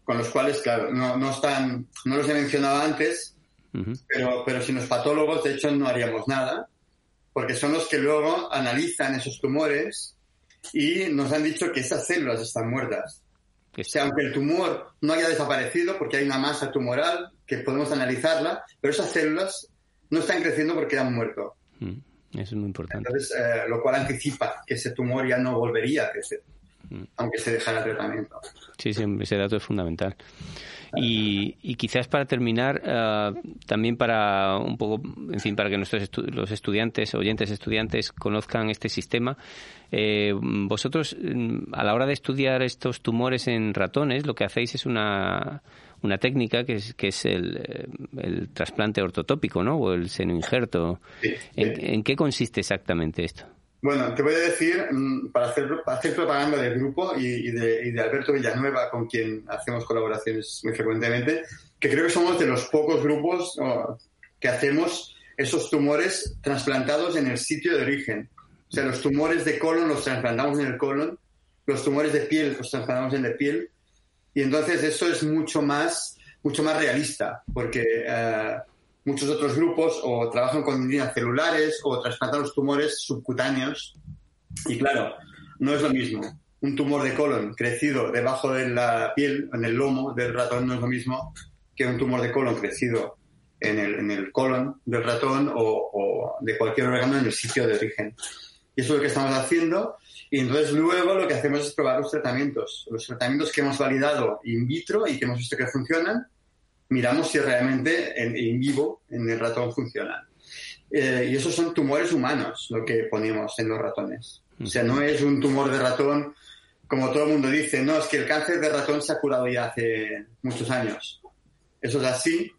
[SPEAKER 9] con los cuales, claro, no, no están, no los he mencionado antes, pero, pero sin los patólogos, de hecho, no haríamos nada, porque son los que luego analizan esos tumores y nos han dicho que esas células están muertas. O sea, aunque el tumor no haya desaparecido, porque hay una masa tumoral que podemos analizarla, pero esas células no están creciendo porque han muerto.
[SPEAKER 2] Mm, Eso es muy importante.
[SPEAKER 9] Entonces, eh, lo cual anticipa que ese tumor ya no volvería a crecer. Aunque se dejara el tratamiento.
[SPEAKER 2] Sí, sí, ese dato es fundamental. Y, y quizás para terminar, eh, también para un poco, en fin, para que nuestros estu- los estudiantes, oyentes estudiantes, conozcan este sistema, eh, vosotros mm, a la hora de estudiar estos tumores en ratones, lo que hacéis es una, una técnica que es, que es el, eh, el trasplante ortotópico, ¿no? O el senoinjerto.
[SPEAKER 9] Sí,
[SPEAKER 2] ¿En,
[SPEAKER 9] sí.
[SPEAKER 2] en qué consiste exactamente esto?
[SPEAKER 9] Bueno, te voy a decir, mm, para hacer, para hacer propaganda del grupo y, y de, y de Alberto Villanueva, con quien hacemos colaboraciones muy frecuentemente, que creo que somos de los pocos grupos que hacemos esos tumores trasplantados en el sitio de origen. O sea, los tumores de colon los trasplantamos en el colon, los tumores de piel los trasplantamos en la piel, y entonces eso es mucho más, mucho más realista, porque eh, muchos otros grupos o trabajan con líneas celulares o trasplantan los tumores subcutáneos. Y claro, no es lo mismo. Un tumor de colon crecido debajo de la piel, en el lomo del ratón, no es lo mismo que un tumor de colon crecido en el, en el colon del ratón o, o de cualquier órgano en el sitio de origen. Y eso es lo que estamos haciendo. Y entonces luego lo que hacemos es probar los tratamientos. Los tratamientos que hemos validado in vitro y que hemos visto que funcionan, miramos si realmente en, in vivo, en el ratón, funcionan. Eh, y esos son tumores humanos, lo que ponemos en los ratones. O sea, no es un tumor de ratón, como todo el mundo dice, no, es que el cáncer de ratón se ha curado ya hace muchos años. Eso es así,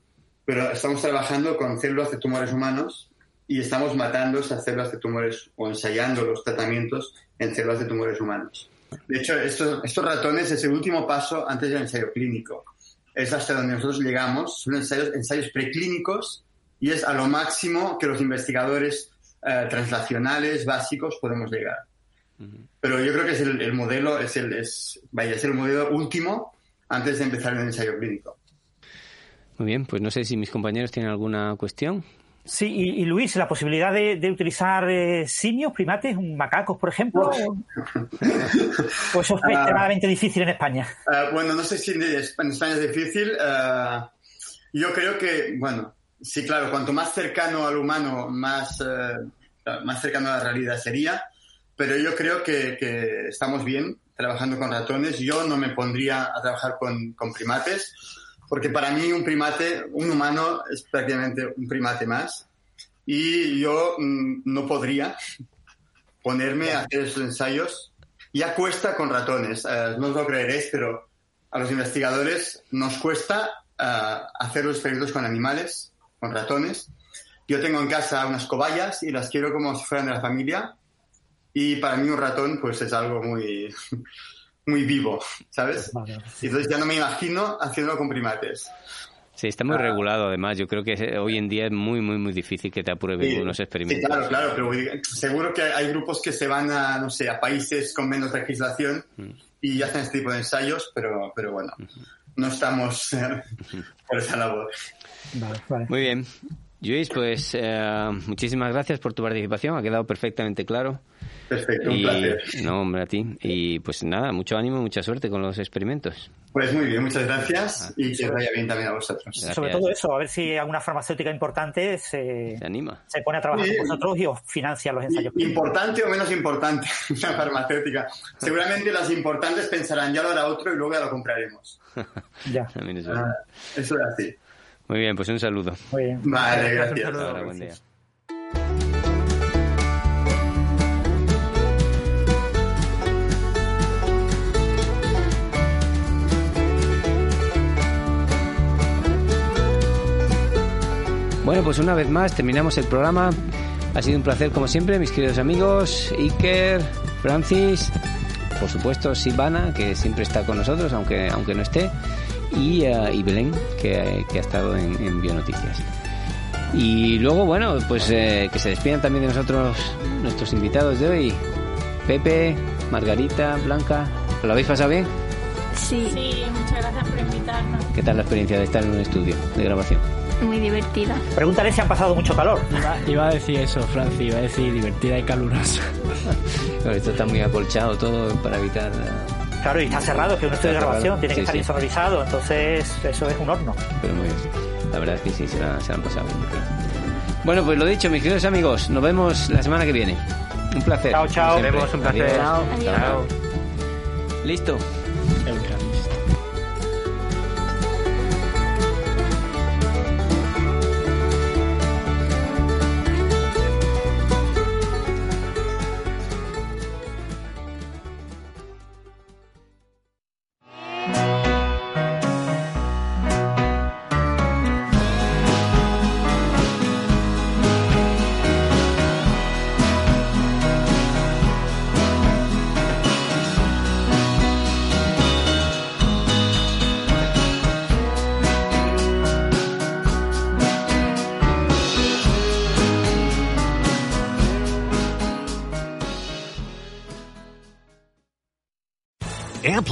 [SPEAKER 9] pero estamos trabajando con células de tumores humanos y estamos matando esas células de tumores o ensayando los tratamientos en células de tumores humanos. De hecho, estos, estos ratones es el último paso antes del ensayo clínico. Es hasta donde nosotros llegamos, son ensayos, ensayos preclínicos y es a lo máximo que los investigadores eh, translacionales básicos podemos llegar. Pero yo creo que es el, el modelo, es el, es, vaya, es el modelo último antes de empezar el ensayo clínico.
[SPEAKER 2] Muy bien, pues no sé si mis compañeros tienen alguna cuestión.
[SPEAKER 5] Sí, y, y Luis, la posibilidad de, de utilizar eh, simios, primates, macacos, por ejemplo, pues eso es
[SPEAKER 9] Ah.
[SPEAKER 5] extremadamente difícil en España.
[SPEAKER 9] Eh, bueno, no sé si en España es difícil. eh, yo creo que, bueno, sí, claro, cuanto más cercano al humano, más, eh, más cercano a la realidad sería. Pero yo creo que, que estamos bien trabajando con ratones. Yo no me pondría a trabajar con, con primates, porque para mí un primate, un humano, es prácticamente un primate más. Y yo mm, no podría ponerme a hacer esos ensayos. Ya cuesta con ratones, eh, no os lo creeréis, pero a los investigadores nos cuesta eh, hacer los experimentos con animales, con ratones. Yo tengo en casa unas cobayas y las quiero como si fueran de la familia. Y para mí un ratón pues es algo muy, muy vivo, ¿sabes? Y Entonces ya no me imagino haciéndolo con primates.
[SPEAKER 2] Sí, está muy regulado además. Yo creo que eh, hoy en día es muy, muy, muy difícil que te aprueben
[SPEAKER 9] Sí,
[SPEAKER 2] unos
[SPEAKER 9] Sí,
[SPEAKER 2] experimentos.
[SPEAKER 9] claro, claro, pero seguro que hay grupos que se van a, no sé, a países con menos legislación y hacen este tipo de ensayos, pero, pero bueno, no estamos eh, por esa labor.
[SPEAKER 2] Muy bien. Luis, pues eh, muchísimas gracias por tu participación. Ha quedado perfectamente claro.
[SPEAKER 9] Perfecto, un
[SPEAKER 2] Y-
[SPEAKER 9] placer.
[SPEAKER 2] No, hombre, a ti. Y pues nada, mucho ánimo y mucha suerte con los experimentos.
[SPEAKER 9] Pues muy bien, muchas gracias y que vaya bien también a vosotros.
[SPEAKER 5] Sobre todo eso, a ver si alguna farmacéutica importante se,
[SPEAKER 2] Se anima.
[SPEAKER 5] se pone a trabajar
[SPEAKER 9] Sí.
[SPEAKER 5] con vosotros y os financia los ensayos.
[SPEAKER 9] Importante o menos importante una farmacéutica. Seguramente las importantes pensarán, ya lo hará otro y luego ya lo compraremos.
[SPEAKER 5] Ya.
[SPEAKER 2] También es
[SPEAKER 9] Ah,
[SPEAKER 2] verdad.
[SPEAKER 9] eso es así.
[SPEAKER 2] Muy bien, pues un saludo.
[SPEAKER 5] Muy bien.
[SPEAKER 9] Vale, gracias.
[SPEAKER 2] Ahora, buen día. Bueno, pues una vez más terminamos el programa. Ha sido un placer como siempre, mis queridos amigos. Iker, Francis, por supuesto Silvana, que siempre está con nosotros, aunque, aunque no esté, y, eh, y Belén, que, que ha estado en, en Bionoticias. Y luego, bueno, pues eh, que se despidan también de nosotros nuestros invitados de hoy. Pepe, Margarita, Blanca. ¿Lo habéis pasado bien?
[SPEAKER 10] Sí.
[SPEAKER 1] Sí, muchas gracias por invitarnos.
[SPEAKER 2] ¿Qué tal la experiencia de estar en un estudio de grabación?
[SPEAKER 10] Muy divertida.
[SPEAKER 5] Pregúntale si han pasado mucho calor.
[SPEAKER 8] Iba, iba a decir eso, Franci, iba a decir divertida y calurosa.
[SPEAKER 2] Bueno, esto está muy acolchado todo para evitar... eh,
[SPEAKER 5] Claro, y está cerrado, que es un estudio de grabación, tiene que
[SPEAKER 2] Sí,
[SPEAKER 5] estar
[SPEAKER 2] sí.
[SPEAKER 5] insonorizado, entonces eso es un horno.
[SPEAKER 2] Pero muy bien. La verdad es que sí, se la, se la han pasado. Bueno, pues lo dicho, mis queridos amigos, nos vemos la semana que viene. Un placer.
[SPEAKER 5] Chao, chao.
[SPEAKER 6] Nos vemos, un placer.
[SPEAKER 2] Adiós.
[SPEAKER 6] Chao. Adiós.
[SPEAKER 2] Listo.